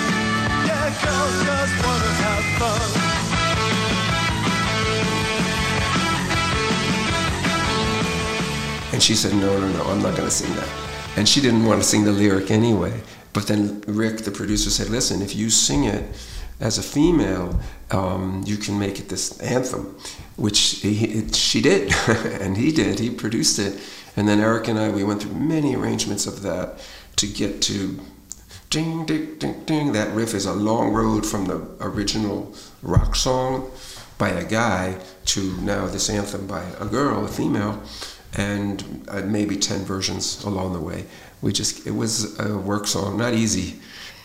Yeah, girls just wanna have fun. And she said, No, no, no, I'm not going to sing that. And she didn't want to sing the lyric anyway. But then Rick, the producer, said, Listen, if you sing it as a female, um, you can make it this anthem, which he, it, she did. *laughs* and he did. He produced it. And then Eric and I, we went through many arrangements of that to get to ding, ding, ding, ding. That riff is a long road from the original rock song by a guy to now this anthem by a girl, a female, and uh, maybe 10 versions along the way. We just, it was a work song, not easy.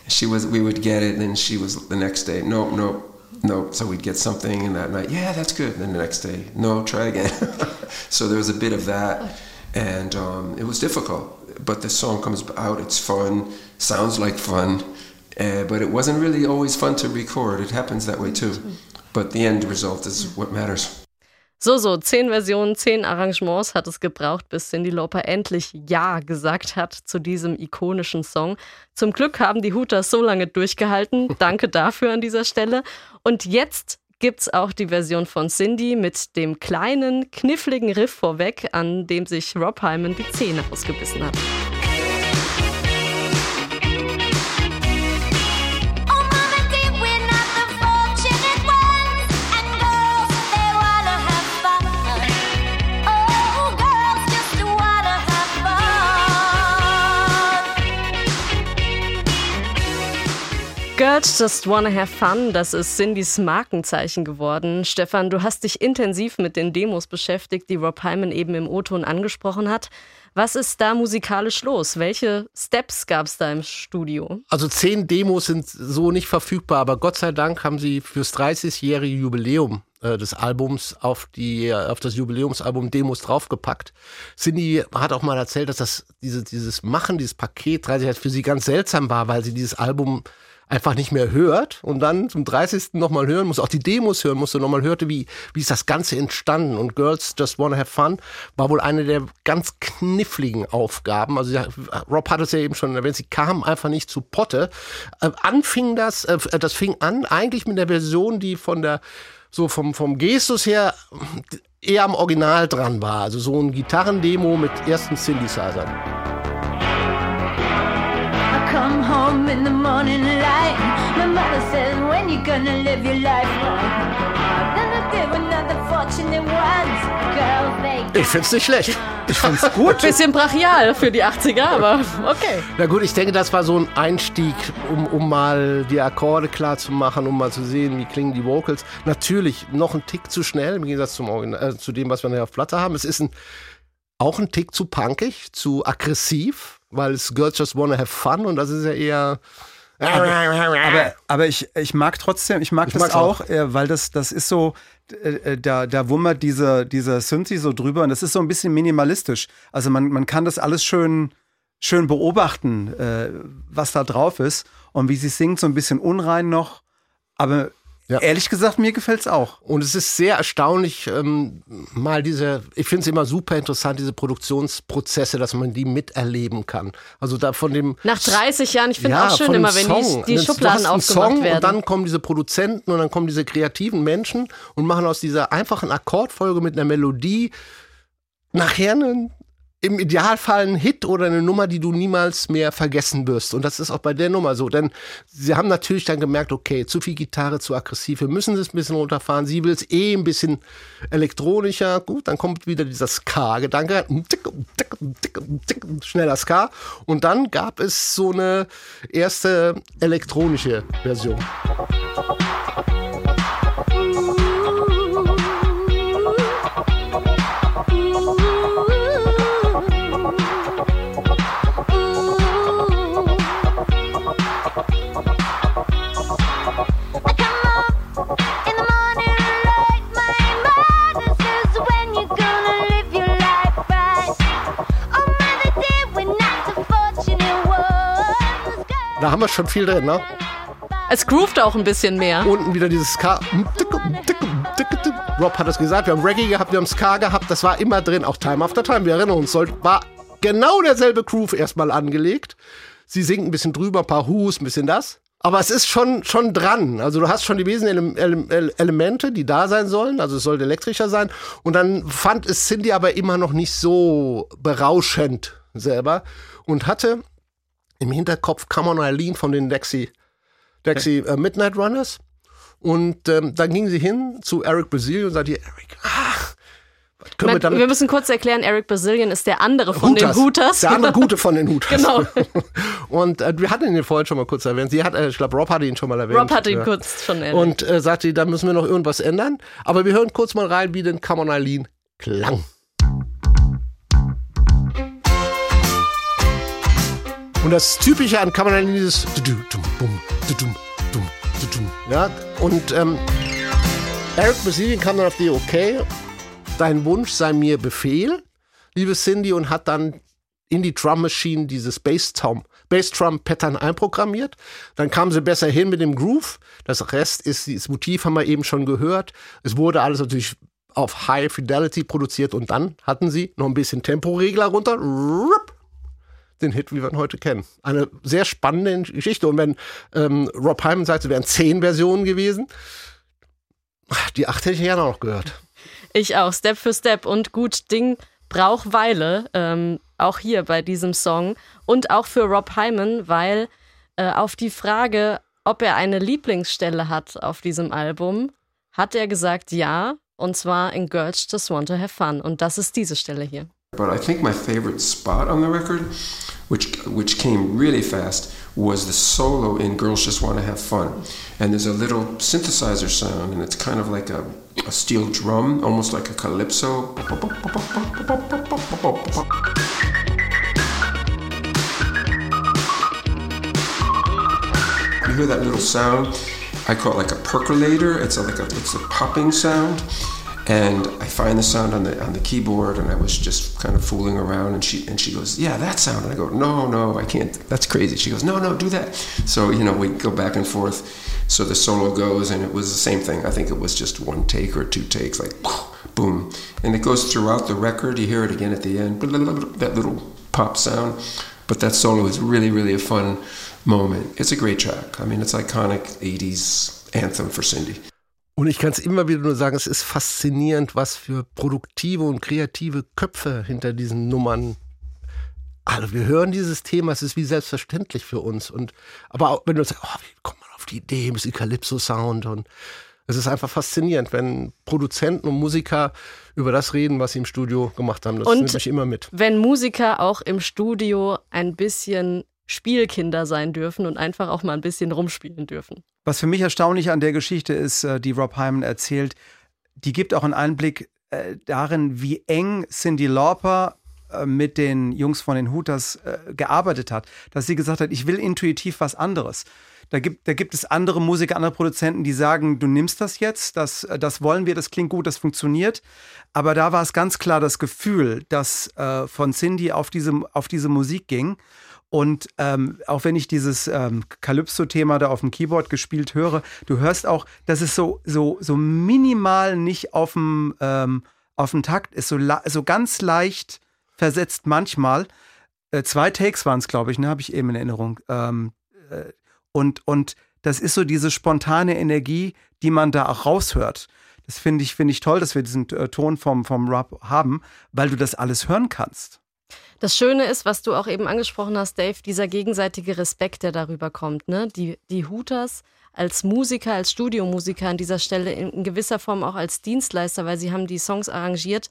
She was, we would get it, and then she was the next day, nope, nope, nope. So we'd get something, and that night, yeah, that's good. And then the next day, no, try again. *laughs* so there was a bit of that, and um, it was difficult. But the song comes out, it's fun, sounds like fun, uh, but it wasn't really always fun to record. It happens that way too. But the end result is what matters. So, so, zehn Versionen, zehn Arrangements hat es gebraucht, bis Cindy Lauper endlich Ja gesagt hat zu diesem ikonischen Song. Zum Glück haben die Hooters so lange durchgehalten. *laughs* Danke dafür an dieser Stelle. Und jetzt gibt's auch die Version von Cindy mit dem kleinen, kniffligen Riff vorweg, an dem sich Rob Hyman die Zähne ausgebissen hat. Girls Just Wanna Have Fun, das ist Cindys Markenzeichen geworden. Stefan, du hast dich intensiv mit den Demos beschäftigt, die Rob Hyman eben im O-Ton angesprochen hat. Was ist da musikalisch los? Welche Steps gab es da im Studio? Also zehn Demos sind so nicht verfügbar, aber Gott sei Dank haben sie fürs 30-jährige Jubiläum äh, des Albums auf, die, auf das Jubiläumsalbum Demos draufgepackt. Cindy hat auch mal erzählt, dass das diese, dieses Machen, dieses Paket 30 Jahre für sie ganz seltsam war, weil sie dieses Album einfach nicht mehr hört und dann zum 30. nochmal hören muss, auch die Demos hören musste, nochmal hörte, wie, wie ist das Ganze entstanden. Und Girls Just Wanna Have Fun war wohl eine der ganz kniffligen Aufgaben. Also Rob hat es ja eben schon erwähnt, sie kam einfach nicht zu Potte. Äh, anfing das, äh, das fing an eigentlich mit der Version, die von der so vom, vom Gestus her eher am Original dran war. Also so ein Gitarrendemo mit ersten Synthesizern. I come home in the morning light. My mother says, When you gonna live your life right? Then I give another fortunate ones. Girls, they Ich find's nicht schlecht. Ich find's *laughs* gut. Bisschen brachial für die 80er, aber okay. Na gut, ich denke, das war so ein Einstieg, um, um mal die Akkorde klar zu machen, um mal zu sehen, wie klingen die Vocals. Natürlich noch ein Tick zu schnell im Gegensatz zum Original, äh, zu dem, was wir nachher auf Platte haben. Es ist ein, auch ein Tick zu punkig, zu aggressiv, weil es Girls Just Wanna Have Fun und das ist ja eher. Aber, aber ich, ich mag trotzdem, ich mag Ich das auch, auch. äh, weil das, das ist so, äh, äh, da, da wummert diese, dieser Synthi so drüber und das ist so ein bisschen minimalistisch. Also man, man kann das alles schön, schön beobachten, was da drauf ist und wie sie singt, so ein bisschen unrein noch. Aber Ja. ehrlich gesagt, mir gefällt's auch. Und es ist sehr erstaunlich, ähm, mal diese, ich finde es immer super interessant, diese Produktionsprozesse, dass man die miterleben kann. Also da von dem Nach 30 Jahren, ich finde Ja, auch schön immer, wenn Song. die, die Schubladen aufgemacht Song werden. Und dann kommen diese Produzenten und dann kommen diese kreativen Menschen und machen aus dieser einfachen Akkordfolge mit einer Melodie nachher einen, im Idealfall einen Hit oder eine Nummer, die du niemals mehr vergessen wirst. Und das ist auch bei der Nummer so. Denn sie haben natürlich dann gemerkt, okay, zu viel Gitarre, zu aggressiv, wir müssen das ein bisschen runterfahren. Sie will es eh ein bisschen elektronischer. Gut, dann kommt wieder dieser Ska-Gedanke. Schneller Ska. Und dann gab es so eine erste elektronische Version. Da haben wir schon viel drin, ne? Es groovt auch ein bisschen mehr. Unten wieder dieses Ska. Rob hat es gesagt, wir haben Reggae gehabt, wir haben Ska gehabt, das war immer drin, auch Time After Time, wir erinnern uns, war genau derselbe Groove erstmal angelegt. Sie singt ein bisschen drüber, ein paar Hus, ein bisschen das. Aber es ist schon, schon dran. Also du hast schon die wesentlichen Ele Ele Elemente, die da sein sollen. Also es sollte elektrischer sein. Und dann fand es Cindy aber immer noch nicht so berauschend selber und hatte im Hinterkopf Come on Eileen von den Dexy, Dexy äh, Midnight Runners. Und ähm, dann ging sie hin zu Eric Brazilian und sagte, Eric, ach, was können wir Man, damit wir müssen kurz erklären, Eric Brazilian ist der andere von Hooters. den Hooters. Der andere Gute von den Hooters. Genau. *laughs* Und äh, wir hatten ihn vorhin schon mal kurz erwähnt. Sie hat, äh, ich glaube, Rob hatte ihn schon mal erwähnt. Rob hat ihn Ja. kurz schon erwähnt. Und äh, sagte, da müssen wir noch irgendwas ändern. Aber wir hören kurz mal rein, wie denn Come on Eileen klang. Und das Typische an Eileen ist ja, und ähm, Eric Brazilian kam dann auf die Okay, dein Wunsch sei mir Befehl, liebe Cindy, und hat dann in die Drum Machine dieses Bass Tom, Bass Drum Pattern einprogrammiert. Dann kam sie besser hin mit dem Groove. Das Rest ist, das Motiv haben wir eben schon gehört. Es wurde alles natürlich auf High Fidelity produziert und dann hatten sie noch ein bisschen Temporegler runter. rupp, Den Hit, wie wir ihn heute kennen. Eine sehr spannende Geschichte. Und wenn ähm, Rob Hyman sagt, es wären zehn Versionen gewesen, die acht hätte ich gerne noch gehört. Ich auch, Step für Step. Und gut, Ding braucht Weile, ähm, auch hier bei diesem Song. Und auch für Rob Hyman, weil äh, auf die Frage, ob er eine Lieblingsstelle hat auf diesem Album, hat er gesagt ja. Und zwar in Girls Just Want to Have Fun. Und das ist diese Stelle hier. But I think my favorite spot on the record, which which came really fast, was the solo in "Girls Just Want to Have Fun," and there's a little synthesizer sound, and it's kind of like a, a steel drum, almost like a calypso. You hear that little sound? I call it like a percolator. It's a, like a it's a popping sound, and I find the sound on the on the keyboard, and I was just kind of fooling around, and she and she goes, "Yeah, that sound." And I go, "No, no, I can't. That's crazy." She goes, "No, no, do that." So you know, we go back and forth. So the solo goes, and it was the same thing. I think it was just one take or two takes, like *sniffs* boom, and it goes throughout the record. You hear it again at the end, *laughs* that little pop sound. But that solo is really, really a fun moment. It's a great track. I mean, it's iconic 80s anthem for Cindy. Und ich kann es immer wieder nur sagen, es ist faszinierend, was für produktive und kreative Köpfe hinter diesen Nummern. Also wir hören dieses Thema, es ist wie selbstverständlich für uns. Und aber auch wenn du sagst, oh, wie kommt man auf die Idee, mit dem Calypso-Sound und es ist einfach faszinierend, wenn Produzenten und Musiker über das reden, was sie im Studio gemacht haben. Das Und- nimmt mich immer mit. Wenn Musiker auch im Studio ein bisschen Spielkinder sein dürfen und einfach auch mal ein bisschen rumspielen dürfen. Was für mich erstaunlich an der Geschichte ist, äh, die Rob Hyman erzählt, die gibt auch einen Einblick äh, darin, wie eng Cindy Lauper äh, mit den Jungs von den Hooters gearbeitet hat. Dass sie gesagt hat, ich will intuitiv was anderes. Da gibt, da gibt es andere Musiker, andere Produzenten, die sagen, du nimmst das jetzt, das, das wollen wir, das klingt gut, das funktioniert. Aber da war es ganz klar das Gefühl, das äh, von Cindy auf diese, auf diese Musik ging. Und ähm, auch wenn ich dieses ähm, Calypso-Thema da auf dem Keyboard gespielt höre, du hörst auch, dass es so, so, so minimal nicht auf dem, ähm, auf dem Takt ist, so, so ganz leicht versetzt manchmal. Äh, zwei Takes waren es, glaube ich, ne, habe ich eben in Erinnerung. Ähm, äh, und, und das ist so diese spontane Energie, die man da auch raushört. Das finde ich, finde ich toll, dass wir diesen äh, Ton vom, vom Rap haben, weil du das alles hören kannst. Das Schöne ist, was du auch eben angesprochen hast, Dave, dieser gegenseitige Respekt, der darüber kommt. Ne? Die, die Hooters als Musiker, als Studiomusiker an dieser Stelle in, in gewisser Form auch als Dienstleister, weil sie haben die Songs arrangiert,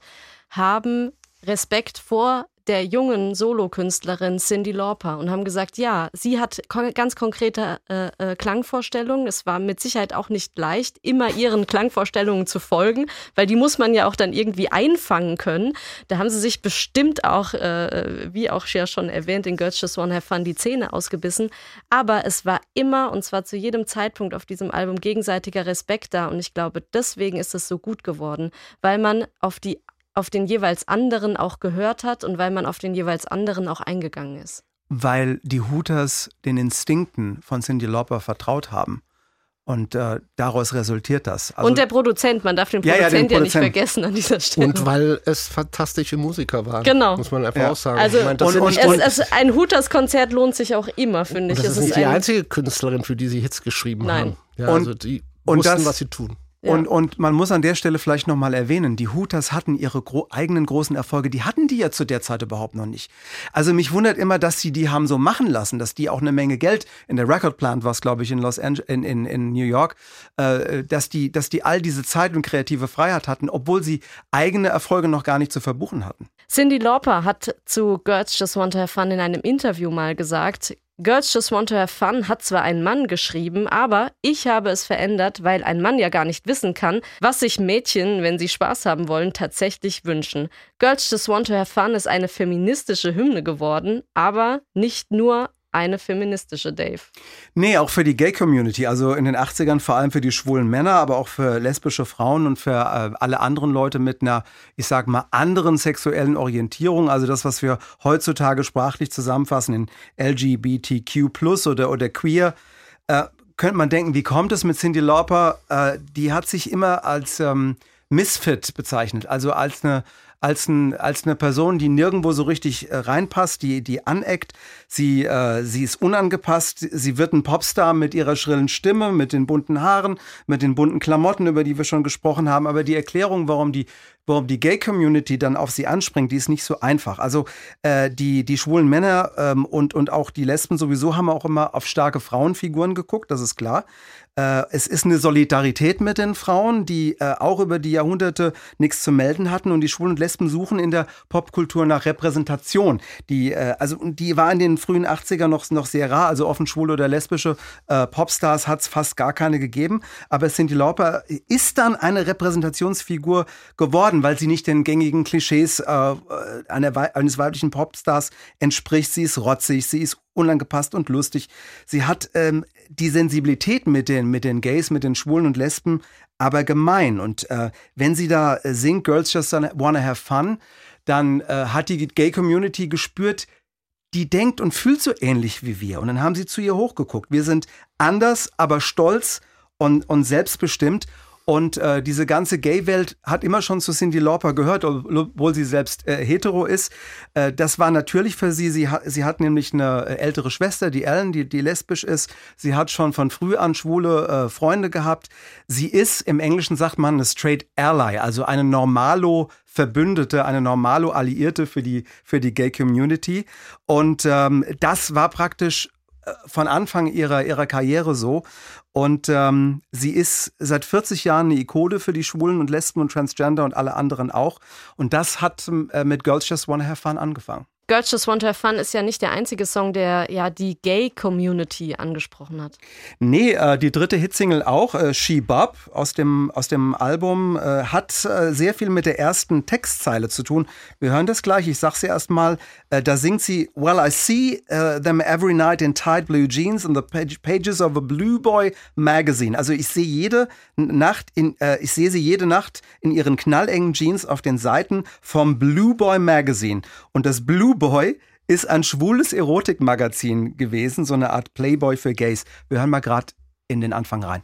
haben Respekt vor der jungen Solokünstlerin Cindy Lauper und haben gesagt, ja, sie hat ganz konkrete äh, äh, Klangvorstellungen. Es war mit Sicherheit auch nicht leicht, immer ihren Klangvorstellungen zu folgen, weil die muss man ja auch dann irgendwie einfangen können. Da haben sie sich bestimmt auch, äh, wie auch ja schon erwähnt, in Girls Just Wanna Have Fun die Zähne ausgebissen. Aber es war immer, und zwar zu jedem Zeitpunkt auf diesem Album, gegenseitiger Respekt da. Und ich glaube, deswegen ist es so gut geworden, weil man auf die auf den jeweils anderen auch gehört hat und weil man auf den jeweils anderen auch eingegangen ist. weil die Hooters den Instinkten von Cindy Lauper vertraut haben. Und äh, daraus resultiert das. Also, und der Produzent, man darf den Ja, Produzent ja, ja, den nicht Produzent. vergessen an dieser Stelle. Und weil es fantastische Musiker waren. Genau. Muss man einfach Ja. auch sagen. also Ich meine, das und- und- nicht es, und- es, ein Hooters-Konzert lohnt sich auch immer, finde ich. das Es ist nicht die ein- einzige Künstlerin, für die sie Hits geschrieben Nein. haben. Ja, Und- also die und wussten, das- was sie tun. Ja. Und, und man muss an der Stelle vielleicht nochmal erwähnen, die Hooters hatten ihre gro eigenen großen Erfolge, die hatten die ja zu der Zeit überhaupt noch nicht. Also mich wundert immer, dass sie die haben so machen lassen, dass die auch eine Menge Geld in der Record Plant, was glaube ich in Los Angeles, in, in, in New York, äh, dass die, dass die all diese Zeit und kreative Freiheit hatten, obwohl sie eigene Erfolge noch gar nicht zu verbuchen hatten. Cindy Lauper hat zu Girls Just Want to Have Fun in einem Interview mal gesagt, Girls Just Want to Have Fun hat zwar ein Mann geschrieben, aber ich habe es verändert, weil ein Mann ja gar nicht wissen kann, was sich Mädchen, wenn sie Spaß haben wollen, tatsächlich wünschen. Girls Just Want to Have Fun ist eine feministische Hymne geworden, aber nicht nur eine feministische, Dave. Nee, auch für die Gay-Community, also in den 80ern vor allem für die schwulen Männer, aber auch für lesbische Frauen und für äh, alle anderen Leute mit einer, ich sag mal, anderen sexuellen Orientierung. Also das, was wir heutzutage sprachlich zusammenfassen in LGBTQ oder, oder queer. Äh, könnte man denken, wie kommt es mit Cindy Lauper? Äh, die hat sich immer als ähm, Misfit bezeichnet, also als eine als, ein, als eine Person, die nirgendwo so richtig äh, reinpasst, die, die aneckt. Sie, äh, sie ist unangepasst. Sie wird ein Popstar mit ihrer schrillen Stimme, mit den bunten Haaren, mit den bunten Klamotten, über die wir schon gesprochen haben. Aber die Erklärung, warum die, warum die Gay-Community dann auf sie anspringt, die ist nicht so einfach. Also äh, die, die schwulen Männer ähm, und, und auch die Lesben sowieso haben auch immer auf starke Frauenfiguren geguckt, das ist klar. Äh, es ist eine Solidarität mit den Frauen, die äh, auch über die Jahrhunderte nichts zu melden hatten und die Schwulen und Lesben suchen in der Popkultur nach Repräsentation. Die, äh, also die war in den frühen 80er noch, noch sehr rar, also offen schwule oder lesbische äh, Popstars hat es fast gar keine gegeben, aber Cyndi Lauper ist dann eine Repräsentationsfigur geworden, weil sie nicht den gängigen Klischees äh, wei- eines weiblichen Popstars entspricht. Sie ist rotzig, sie ist unangepasst und lustig. Sie hat ähm, die Sensibilität mit den, mit den Gays, mit den Schwulen und Lesben, aber gemein. Und äh, wenn sie da äh, singt, Girls Just Wanna Have Fun, dann äh, hat die Gay-Community gespürt, die denkt und fühlt so ähnlich wie wir. Und dann haben sie zu ihr hochgeguckt. Wir sind anders, aber stolz und, und selbstbestimmt. Und äh, diese ganze Gay-Welt hat immer schon zu Cyndi Lauper gehört, obwohl sie selbst äh, hetero ist. Äh, das war natürlich für sie. Sie, ha sie hat nämlich eine äh, ältere Schwester, die Ellen, die, die lesbisch ist. Sie hat schon von früh an schwule äh, Freunde gehabt. Sie ist, im Englischen sagt man, eine straight ally, also eine normalo Verbündete, eine normalo Alliierte für die, für die Gay-Community. Und ähm, das war praktisch äh, von Anfang ihrer, ihrer Karriere so. Und ähm, sie ist seit 40 Jahren eine Ikone für die Schwulen und Lesben und Transgender und alle anderen auch. Und das hat äh, mit Girls Just Wanna Have Fun angefangen. Girls Just Want to Have Fun ist ja nicht der einzige Song, der ja die Gay-Community angesprochen hat. Nee, äh, die dritte Hitsingle auch, äh, She Bob aus dem, aus dem Album, äh, hat äh, sehr viel mit der ersten Textzeile zu tun. Wir hören das gleich, ich sag's ihr erstmal. Äh, da singt sie, Well, I see uh, them every night in tight blue jeans in the page pages of a Blue Boy magazine. Also ich sehe jede Nacht, in, äh, ich sehe sie jede Nacht in ihren knallengen Jeans auf den Seiten vom Blue Boy Magazine. Und das Blue Boy ist ein schwules Erotikmagazin gewesen, so eine Art Playboy für Gays. Wir hören mal gerade in den Anfang rein.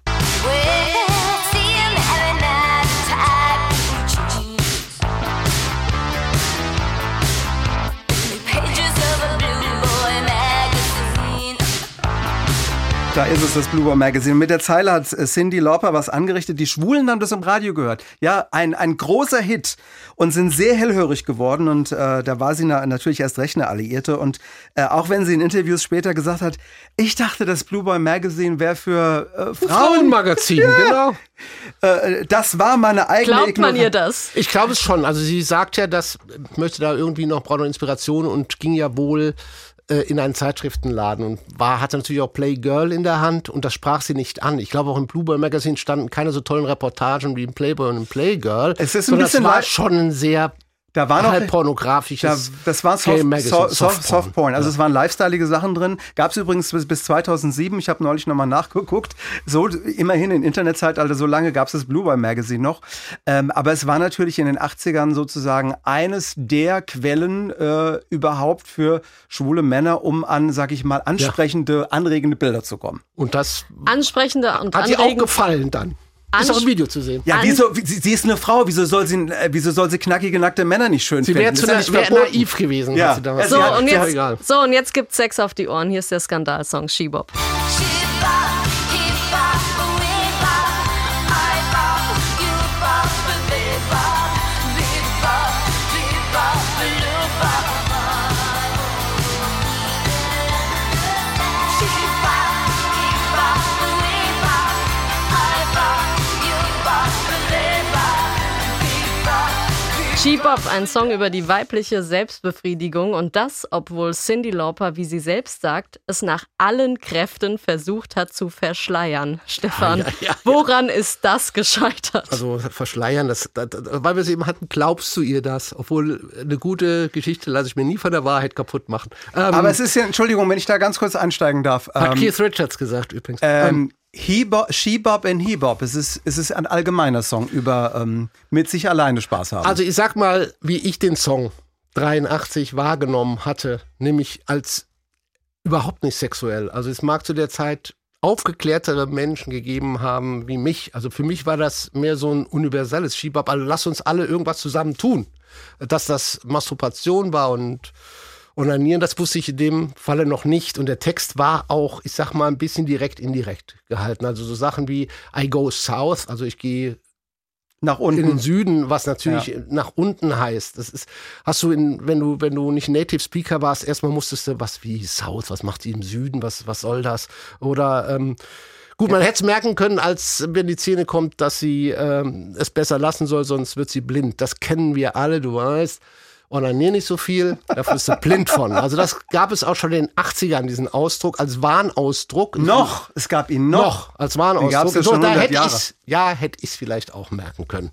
Da ist es, das Blue Boy Magazine. Mit der Zeile hat äh, Cindy Lauper was angerichtet. Die Schwulen haben das im Radio gehört. Ja, ein, ein großer Hit und sind sehr hellhörig geworden. Und äh, da war sie na, natürlich erst recht eine Alliierte. Und äh, auch wenn sie in Interviews später gesagt hat, ich dachte, das Blue Boy Magazine wäre für äh, Frauen. Frauenmagazin, *laughs* genau. Äh, das war meine eigene Glaubt man ihr Ignoranz. das? Ich glaube es schon. Also sie sagt ja, dass möchte da irgendwie noch braucht noch Inspiration und ging ja wohl äh, in einen Zeitschriftenladen und war hatte natürlich auch Playgirl in der Hand und das sprach sie nicht an. Ich glaube auch im Blueboy Magazine standen keine so tollen Reportagen wie im Playboy und im Playgirl. Es ist ein bisschen es war schon ein sehr Da war noch halb Da, pornografisches das war Soft, Magazine, Soft, Soft, Softporn. Softporn. Also es waren lifestyleige Sachen drin. Gab es übrigens bis, bis 2007. Ich habe neulich nochmal nachgeguckt. So immerhin in Internetzeitalter, so lange gab es das Blue Boy Magazine noch. Ähm, aber es war natürlich in den 80ern sozusagen eines der Quellen äh, überhaupt für schwule Männer, um an, sag ich mal, ansprechende, anregende Bilder zu kommen. und das Ansprechende und hat ihr auch gefallen dann. Ist auch im Video zu sehen. Ja, wieso, wie- sie, sie ist eine Frau, wieso soll sie, äh, wieso soll sie knackige, nackte Männer nicht schön Sie finden? wäre zu ist ja wär naiv gewesen, Ja. sie damals So, sie hat- und jetzt, egal. so, und jetzt gibt's Sex auf die Ohren. Hier ist der Skandalsong Shebop. Shebop, ein Song über die weibliche Selbstbefriedigung und das, obwohl Cindy Lauper, wie sie selbst sagt, es nach allen Kräften versucht hat zu verschleiern. Stefan, Ja, ja, ja. woran ist das gescheitert? Also verschleiern, das, das, weil wir es eben hatten, glaubst du ihr das? Obwohl eine gute Geschichte lasse ich mir nie von der Wahrheit kaputt machen. Ähm, Aber es ist ja, Entschuldigung, wenn ich da ganz kurz einsteigen darf. hat Ähm, Keith Richards gesagt übrigens. Ähm, ähm, He-Bop, She-Bop and He-Bop. Es ist, es ist ein allgemeiner Song über ähm, mit sich alleine Spaß haben. also ich sag mal, wie ich den Song 83 wahrgenommen hatte, nämlich als überhaupt nicht sexuell. Also es mag zu der Zeit aufgeklärtere Menschen gegeben haben wie mich. Also für mich war das mehr so ein universelles Schiebab. Also lass uns alle irgendwas zusammen tun. Dass das Masturbation war und Onanieren, das wusste ich in dem Falle noch nicht. Und der Text war auch, ich sag mal, ein bisschen direkt indirekt gehalten. Also so Sachen wie I go south, also ich gehe Nach in den unten. Süden, was natürlich nach unten heißt. Das ist, hast du in, wenn du, wenn du nicht Native Speaker warst, erstmal musstest du was wie South, was macht die im Süden, was, was soll das? Oder ähm, gut, man hätte es merken können, als wenn die Szene kommt, dass sie ähm, es besser lassen soll, sonst wird sie blind. Das kennen wir alle, du weißt. Onanier nicht so viel, dafür bist du blind von. Also das gab es auch schon in den 80ern, diesen Ausdruck, als Warnausdruck. Noch, es gab ihn noch. Noch, als Warnausdruck. Ja So, da 100 hätte ich's, ja, hätte ich es vielleicht auch merken können.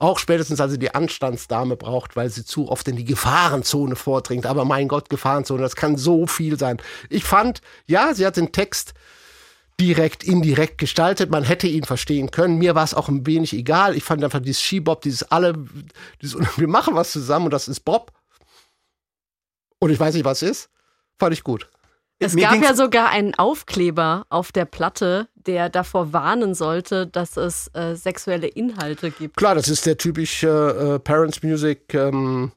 Auch spätestens, als sie die Anstandsdame braucht, weil sie zu oft in die Gefahrenzone vordringt. Aber mein Gott, Gefahrenzone, das kann so viel sein. Ich fand, ja, sie hat den Text direkt, indirekt gestaltet. Man hätte ihn verstehen können. Mir war es auch ein wenig egal. Ich fand einfach dieses Skibob, dieses alle, dieses, *laughs* wir machen was zusammen und das ist Bob. Und ich weiß nicht, was ist. Fand ich gut. Es Mir gab ja sogar einen Aufkleber auf der Platte, der davor warnen sollte, dass es äh, sexuelle Inhalte gibt. Klar, das ist der typische äh, Parents Music ähm,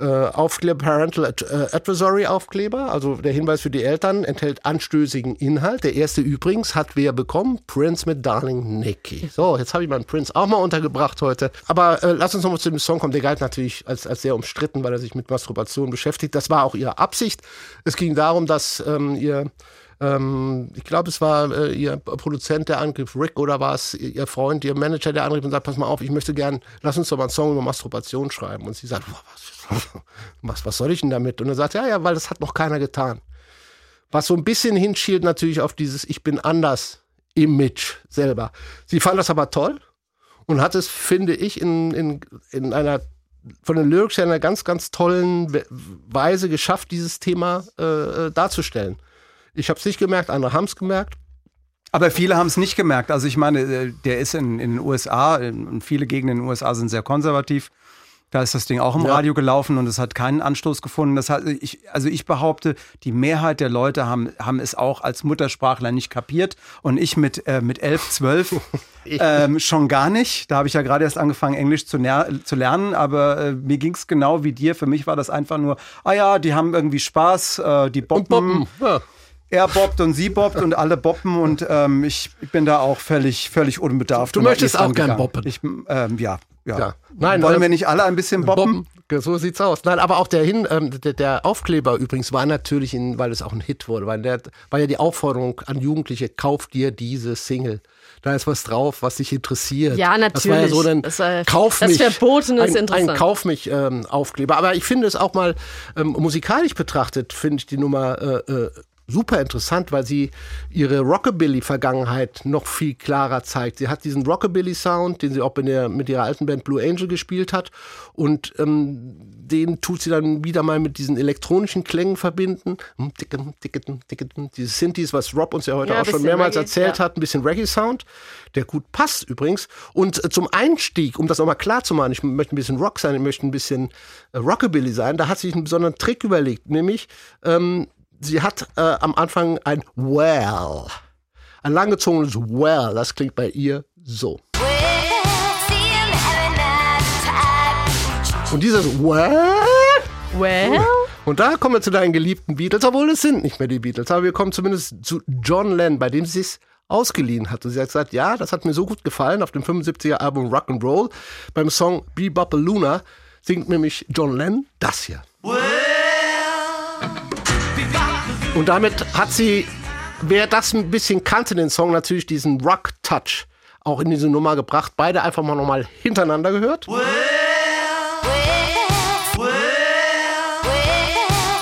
äh, Aufkleber, Parental äh, Advisory Aufkleber. Also der Hinweis für die Eltern enthält anstößigen Inhalt. Der erste übrigens hat wer bekommen? Prince mit Darling Nikki. So, jetzt habe ich meinen Prince auch mal untergebracht heute. Aber äh, lass uns nochmal zu dem Song kommen. Der galt natürlich als, als sehr umstritten, weil er sich mit Masturbation beschäftigt. Das war auch ihre Absicht. Es ging darum, dass ähm, ihr ähm, ich glaube, es war äh, ihr Produzent, der angriff, Rick oder war es ihr Freund, ihr Manager, der angriff und sagt, pass mal auf, ich möchte gern, lass uns doch mal einen Song über Masturbation schreiben. Und sie sagt, "Boah, was, was, was soll ich denn damit? Und er sagt, ja, ja, weil das hat noch keiner getan. Was so ein bisschen hinschielt natürlich auf dieses Ich bin anders Image selber. Sie fand das aber toll und hat es, finde ich, in, in, in einer von den Lyrics her in einer ganz, ganz tollen We- Weise geschafft, dieses Thema äh, äh, darzustellen. Ich habe es nicht gemerkt, andere haben es gemerkt. Aber viele haben es nicht gemerkt. Also ich meine, äh, der ist in, in den USA, in, und viele Gegenden in den USA sind sehr konservativ. Da ist das Ding auch im Ja. Radio gelaufen und es hat keinen Anstoß gefunden. Das hat, ich, also ich behaupte, die Mehrheit der Leute haben, haben es auch als Muttersprachler nicht kapiert. Und ich mit, äh, mit elf, zwölf *laughs* ähm, schon gar nicht. Da habe ich ja gerade erst angefangen, Englisch zu, zu lernen. Aber äh, mir ging es genau wie dir. Für mich war das einfach nur, ah ja, die haben irgendwie Spaß, äh, die boppen. Boppen. Ja. Er bobbt und sie bobbt und alle boppen und ähm, ich bin da auch völlig, völlig unbedarft. Du möchtest auch gern boppen. Ich, ähm, ja, ja. Ja. Nein, Wollen äh, wir nicht alle ein bisschen boppen? Boppen. So sieht's aus. Nein, aber auch der, Hin, ähm, der, der Aufkleber übrigens war natürlich, in, weil es auch ein Hit wurde, weil der war ja die Aufforderung an Jugendliche, kauf dir diese Single. Da ist was drauf, was dich interessiert. Ja, Das war ja natürlich. so ein Das war- Kauf das mich. Verbotene ist ein, interessant. Ein Kauf mich ähm, Aufkleber. Aber ich finde es auch mal ähm, musikalisch betrachtet, finde ich die Nummer äh, äh, super interessant, weil sie ihre Rockabilly-Vergangenheit noch viel klarer zeigt. Sie hat diesen Rockabilly-Sound, den sie auch der, mit ihrer alten Band Blue Angel gespielt hat. Und ähm, den tut sie dann wieder mal mit diesen elektronischen Klängen verbinden. Hm, ticken, ticken. Diese Synthes, was Rob uns ja heute Ja, auch schon mehrmals Reggae, erzählt ja. hat, ein bisschen Reggae-Sound, der gut passt übrigens. Und äh, zum Einstieg, um das nochmal klar zu machen, ich möchte ein bisschen Rock sein, ich möchte ein bisschen äh, Rockabilly sein, da hat sie sich einen besonderen Trick überlegt, nämlich ähm, sie hat äh, am Anfang ein Well, ein langgezogenes Well, das klingt bei ihr so. Und dieses Well Well, und da kommen wir zu deinen geliebten Beatles, obwohl es sind nicht mehr die Beatles, aber wir kommen zumindest zu John Lennon, bei dem sie es ausgeliehen hat. Und sie hat gesagt, ja, das hat mir so gut gefallen auf dem 75er Album Rock and Roll. Beim Song Bebop Luna singt nämlich John Lennon das hier. Und damit hat sie, wer das ein bisschen kannte, den Song, natürlich diesen Rock-Touch auch in diese Nummer gebracht. Beide einfach mal nochmal hintereinander gehört.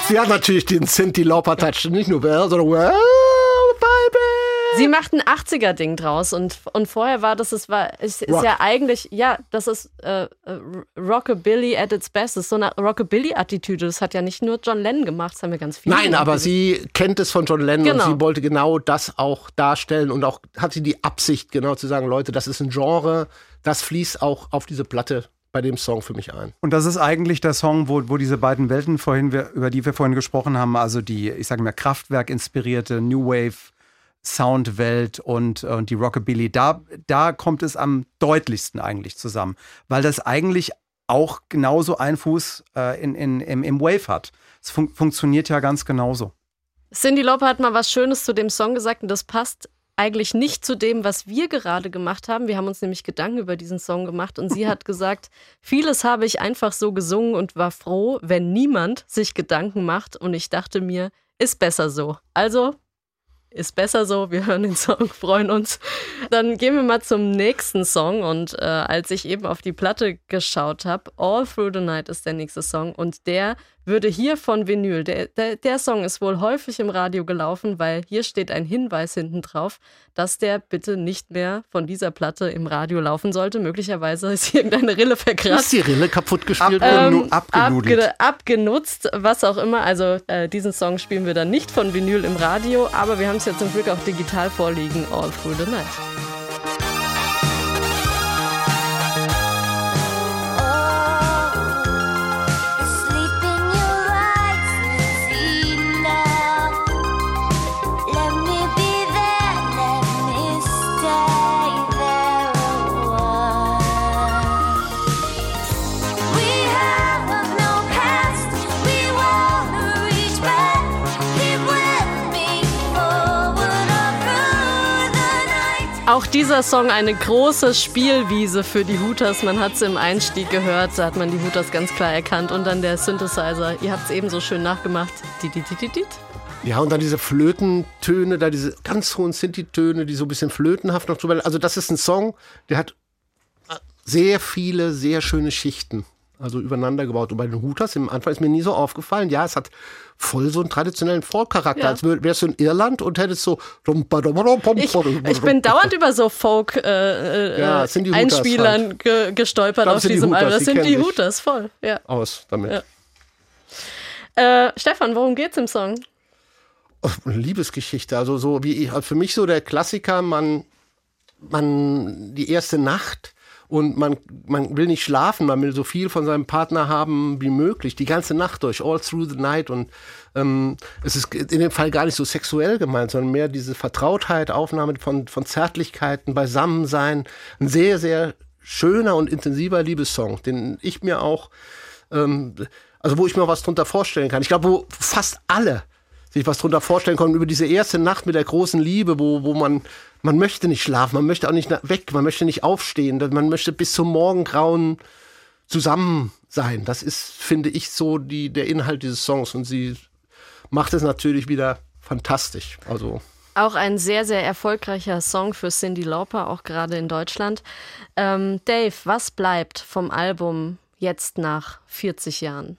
Sie hat natürlich den Cindy Lauper Touch, nicht nur Well, sondern Well. Sie macht ein 80er-Ding draus und, und vorher war das, es war, es ist ja eigentlich, ja, das ist äh, äh, Rockabilly at its best. Das ist so eine Rockabilly-Attitüde. Das hat ja nicht nur John Lennon gemacht, das haben wir ganz viele. Nein, aber gemacht. sie kennt es von John Lennon Genau. und sie wollte genau das auch darstellen und auch hat sie die Absicht, genau zu sagen, Leute, das ist ein Genre, das fließt auch auf diese Platte bei dem Song für mich ein. Und das ist eigentlich der Song, wo, wo diese beiden Welten vorhin, wir, über die wir vorhin gesprochen haben, also die, ich sage mal, Kraftwerk-inspirierte New Wave Soundwelt und, äh, und die Rockabilly, da, da kommt es am deutlichsten eigentlich zusammen, weil das eigentlich auch genauso einen Fuß äh, in, in, im, im Wave hat. Es fun funktioniert ja ganz genauso. Cindy Lauper hat mal was Schönes zu dem Song gesagt und das passt eigentlich nicht zu dem, was wir gerade gemacht haben. Wir haben uns nämlich Gedanken über diesen Song gemacht und sie hat *laughs* gesagt, vieles habe ich einfach so gesungen und war froh, wenn niemand sich Gedanken macht und ich dachte mir, ist besser so. Also ist besser so. Wir hören den Song, *laughs* freuen uns. Dann gehen wir mal zum nächsten Song. Und äh, als ich eben auf die Platte geschaut habe, All Through the Night ist der nächste Song. Und der würde hier von Vinyl, der, der, der Song ist wohl häufig im Radio gelaufen, weil hier steht ein Hinweis hinten drauf, dass der bitte nicht mehr von dieser Platte im Radio laufen sollte. Möglicherweise ist irgendeine Rille Ist verkratzt. die Rille kaputt gespielt Ab- worden? Ähm, abge abgenutzt, was auch immer. Also äh, diesen Song spielen wir dann nicht von Vinyl im Radio, aber wir haben es ja zum Glück auch digital vorliegen, All Through the Night. Auch dieser Song eine große Spielwiese für die Hooters. Man hat es im Einstieg gehört, da hat man die Hooters ganz klar erkannt. Und dann der Synthesizer, ihr habt es eben so schön nachgemacht. Ja, und dann diese Flötentöne, da diese ganz hohen Sinti-Töne, die so ein bisschen flötenhaft noch drüber. Also, das ist ein Song, der hat sehr viele, sehr schöne Schichten. Also übereinander gebaut. Und bei den Hooters im Anfang ist mir nie so aufgefallen. Ja, es hat voll so einen traditionellen Folk-Charakter. Ja. Als wär- wärst du in Irland und hättest so. Ich, ich bin dauernd über so Folk äh, Ja, äh, Einspielern ge gestolpert Das auf die diesem Album. Das sind die. Hooters, voll. Ja. aus damit. Ja. Äh, Stefan, worum geht's im Song? Oh, Liebesgeschichte. Also so wie ich, also für mich so der Klassiker, man, man, die erste Nacht und man, man will nicht schlafen, man will so viel von seinem Partner haben wie möglich, die ganze Nacht durch, all through the night und ähm, es ist in dem Fall gar nicht so sexuell gemeint, sondern mehr diese Vertrautheit, Aufnahme von, von Zärtlichkeiten, Beisammensein. Ein sehr, sehr schöner und intensiver Liebessong, den ich mir auch, ähm, also wo ich mir was drunter vorstellen kann. Ich glaube, wo fast alle sich was drunter vorstellen können über diese erste Nacht mit der großen Liebe, wo, wo man, man möchte nicht schlafen, man möchte auch nicht weg, man möchte nicht aufstehen, man möchte bis zum Morgengrauen zusammen sein. Das ist, finde ich, so die, der Inhalt dieses Songs und sie macht es natürlich wieder fantastisch. Also Auch ein sehr, sehr erfolgreicher Song für Cindy Lauper, auch gerade in Deutschland. Ähm, Dave, was bleibt vom Album jetzt nach 40 Jahren?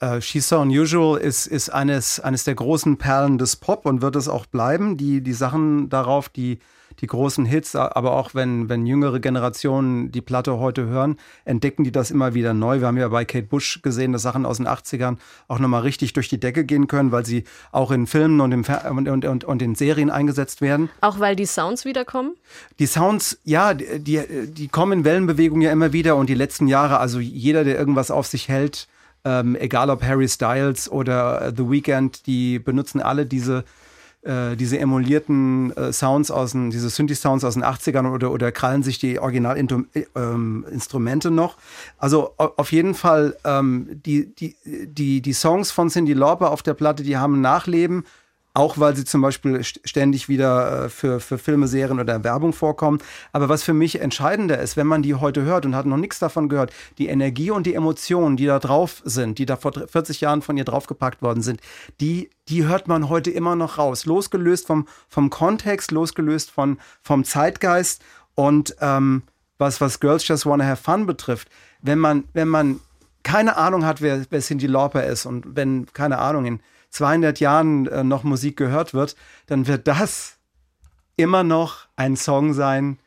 Äh, She's So Unusual ist, ist eines, eines der großen Perlen des Pop und wird es auch bleiben. Die, die Sachen darauf, die, die großen Hits, aber auch wenn, wenn jüngere Generationen die Platte heute hören, entdecken die das immer wieder neu. Wir haben ja bei Kate Bush gesehen, dass Sachen aus den 80ern auch nochmal richtig durch die Decke gehen können, weil sie auch in Filmen und, im Fer und, und, und, und in Serien eingesetzt werden. Auch weil die Sounds wiederkommen? Die Sounds, ja, die, die, die kommen in Wellenbewegung ja immer wieder und die letzten Jahre, also jeder, der irgendwas auf sich hält, ähm, egal ob Harry Styles oder The Weeknd, die benutzen alle diese äh, diese emulierten äh, Sounds aus den, diese Synthi-Sounds aus den 80ern oder, oder krallen sich die Originalinstrumente noch. Also au- auf jeden Fall ähm, die, die, die, die Songs von Cindy Lauper auf der Platte, die haben Nachleben, auch weil sie zum Beispiel st- ständig wieder äh, für, für Filme, Serien oder Werbung vorkommen. Aber was für mich entscheidender ist, wenn man die heute hört und hat noch nichts davon gehört, die Energie und die Emotionen, die da drauf sind, die da vor 40 Jahren von ihr draufgepackt worden sind, die, die hört man heute immer noch raus. Losgelöst vom, vom Kontext, losgelöst von, vom Zeitgeist und ähm, was, was Girls Just Wanna Have Fun betrifft, wenn man, wenn man keine Ahnung hat, wer, wer Cindy Lauper ist und wenn, keine Ahnung, in 200 Jahren äh, noch Musik gehört wird, dann wird das immer noch ein Song sein,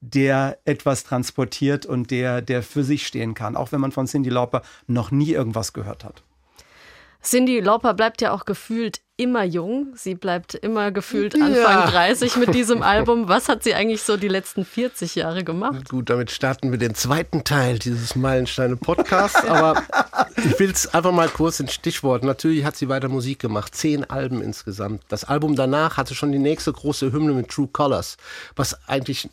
der etwas transportiert und der, der für sich stehen kann, auch wenn man von Cindy Lauper noch nie irgendwas gehört hat. Cindy Lauper bleibt ja auch gefühlt immer jung. Sie bleibt immer gefühlt Ja. Anfang 30 mit diesem Album. Was hat sie eigentlich so die letzten 40 Jahre gemacht? Gut, damit starten wir den zweiten Teil dieses Meilensteine-Podcasts. Aber ich will es einfach mal kurz in Stichworten. Natürlich hat sie weiter Musik gemacht. Zehn Alben insgesamt. Das Album danach hatte schon die nächste große Hymne mit True Colors, was eigentlich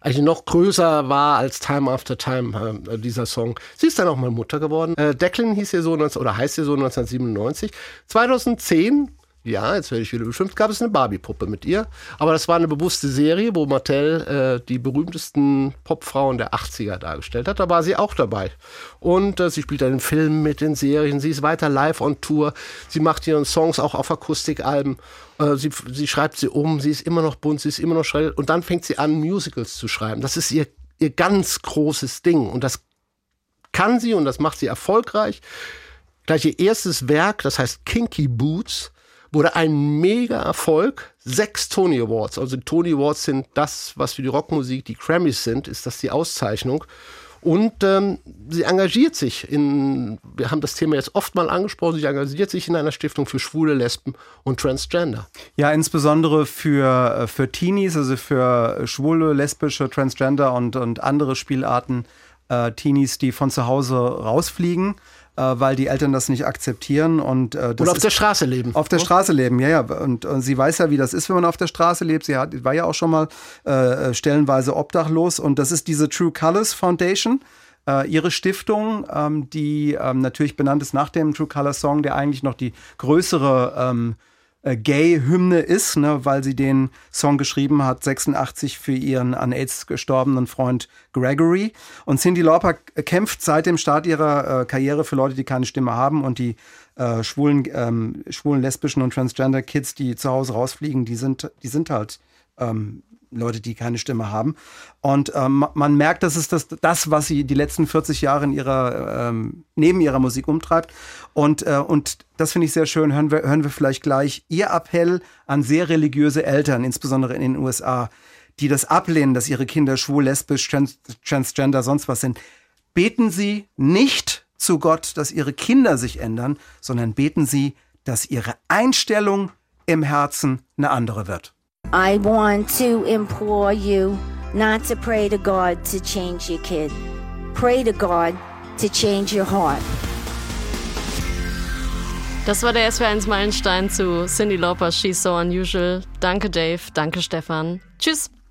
eigentlich noch größer war als Time After Time, äh, dieser Song. Sie ist dann auch mal Mutter geworden. Äh, Declan hieß ihr so, 19, oder heißt ihr so 1997. 2010, ja, jetzt werde ich wieder beschimpft, gab es eine Barbie-Puppe mit ihr. Aber das war eine bewusste Serie, wo Mattel äh, die berühmtesten Popfrauen der 80er dargestellt hat. Da war sie auch dabei. Und äh, sie spielt in den Filmen mit, in Serien. Sie ist weiter live on Tour. Sie macht ihren Songs auch auf Akustikalben. Äh, sie, sie schreibt sie um. Sie ist immer noch bunt. Sie ist immer noch schrill. Und dann fängt sie an, Musicals zu schreiben. Das ist ihr, ihr ganz großes Ding. Und das kann sie und das macht sie erfolgreich. Gleich ihr erstes Werk, das heißt Kinky Boots, wurde ein mega Erfolg. Sechs Tony Awards. Also die Tony Awards sind das, was für die Rockmusik die Grammys sind, ist das die Auszeichnung. Und ähm, sie engagiert sich in, wir haben das Thema jetzt oft mal angesprochen, sie engagiert sich in einer Stiftung für Schwule, Lesben und Transgender. Ja, insbesondere für, äh, für Teenies, also für schwule, lesbische, Transgender und, und andere Spielarten, äh, Teenies, die von zu Hause rausfliegen, weil die Eltern das nicht akzeptieren. Und, äh, das Oder auf der Straße leben. Auf der Straße leben, ja, ja. Und, und sie weiß ja, wie das ist, wenn man auf der Straße lebt. Sie hat, war ja auch schon mal äh, stellenweise obdachlos. Und das ist diese True Colors Foundation, äh, ihre Stiftung, ähm, die ähm, natürlich benannt ist nach dem True Colors Song, der eigentlich noch die größere ähm, äh, Gay-Hymne ist, ne, weil sie den Song geschrieben hat, 86 für ihren an AIDS gestorbenen Freund Gregory. Und Cindy Lauper kämpft seit dem Start ihrer äh, Karriere für Leute, die keine Stimme haben und die äh, schwulen, ähm, schwulen, lesbischen und Transgender Kids, die zu Hause rausfliegen, die sind, die sind halt ähm, Leute, die keine Stimme haben. Und ähm, man merkt, das ist das, das, was sie die letzten 40 Jahre in ihrer, ähm, neben ihrer Musik umtreibt. Und, äh, und das finde ich sehr schön. Hören wir, hören wir vielleicht gleich ihr Appell an sehr religiöse Eltern, insbesondere in den USA, die das ablehnen, dass ihre Kinder schwul, lesbisch, trans, transgender, sonst was sind. Beten Sie nicht zu Gott, dass Ihre Kinder sich ändern, sondern beten Sie, dass Ihre Einstellung im Herzen eine andere wird. I want to implore you not to pray to God to change your kid. Pray to God to change your heart. Das war der SW1 Meilenstein zu Cindy Lauper, She's So Unusual. Danke Dave, danke Stefan. Tschüss.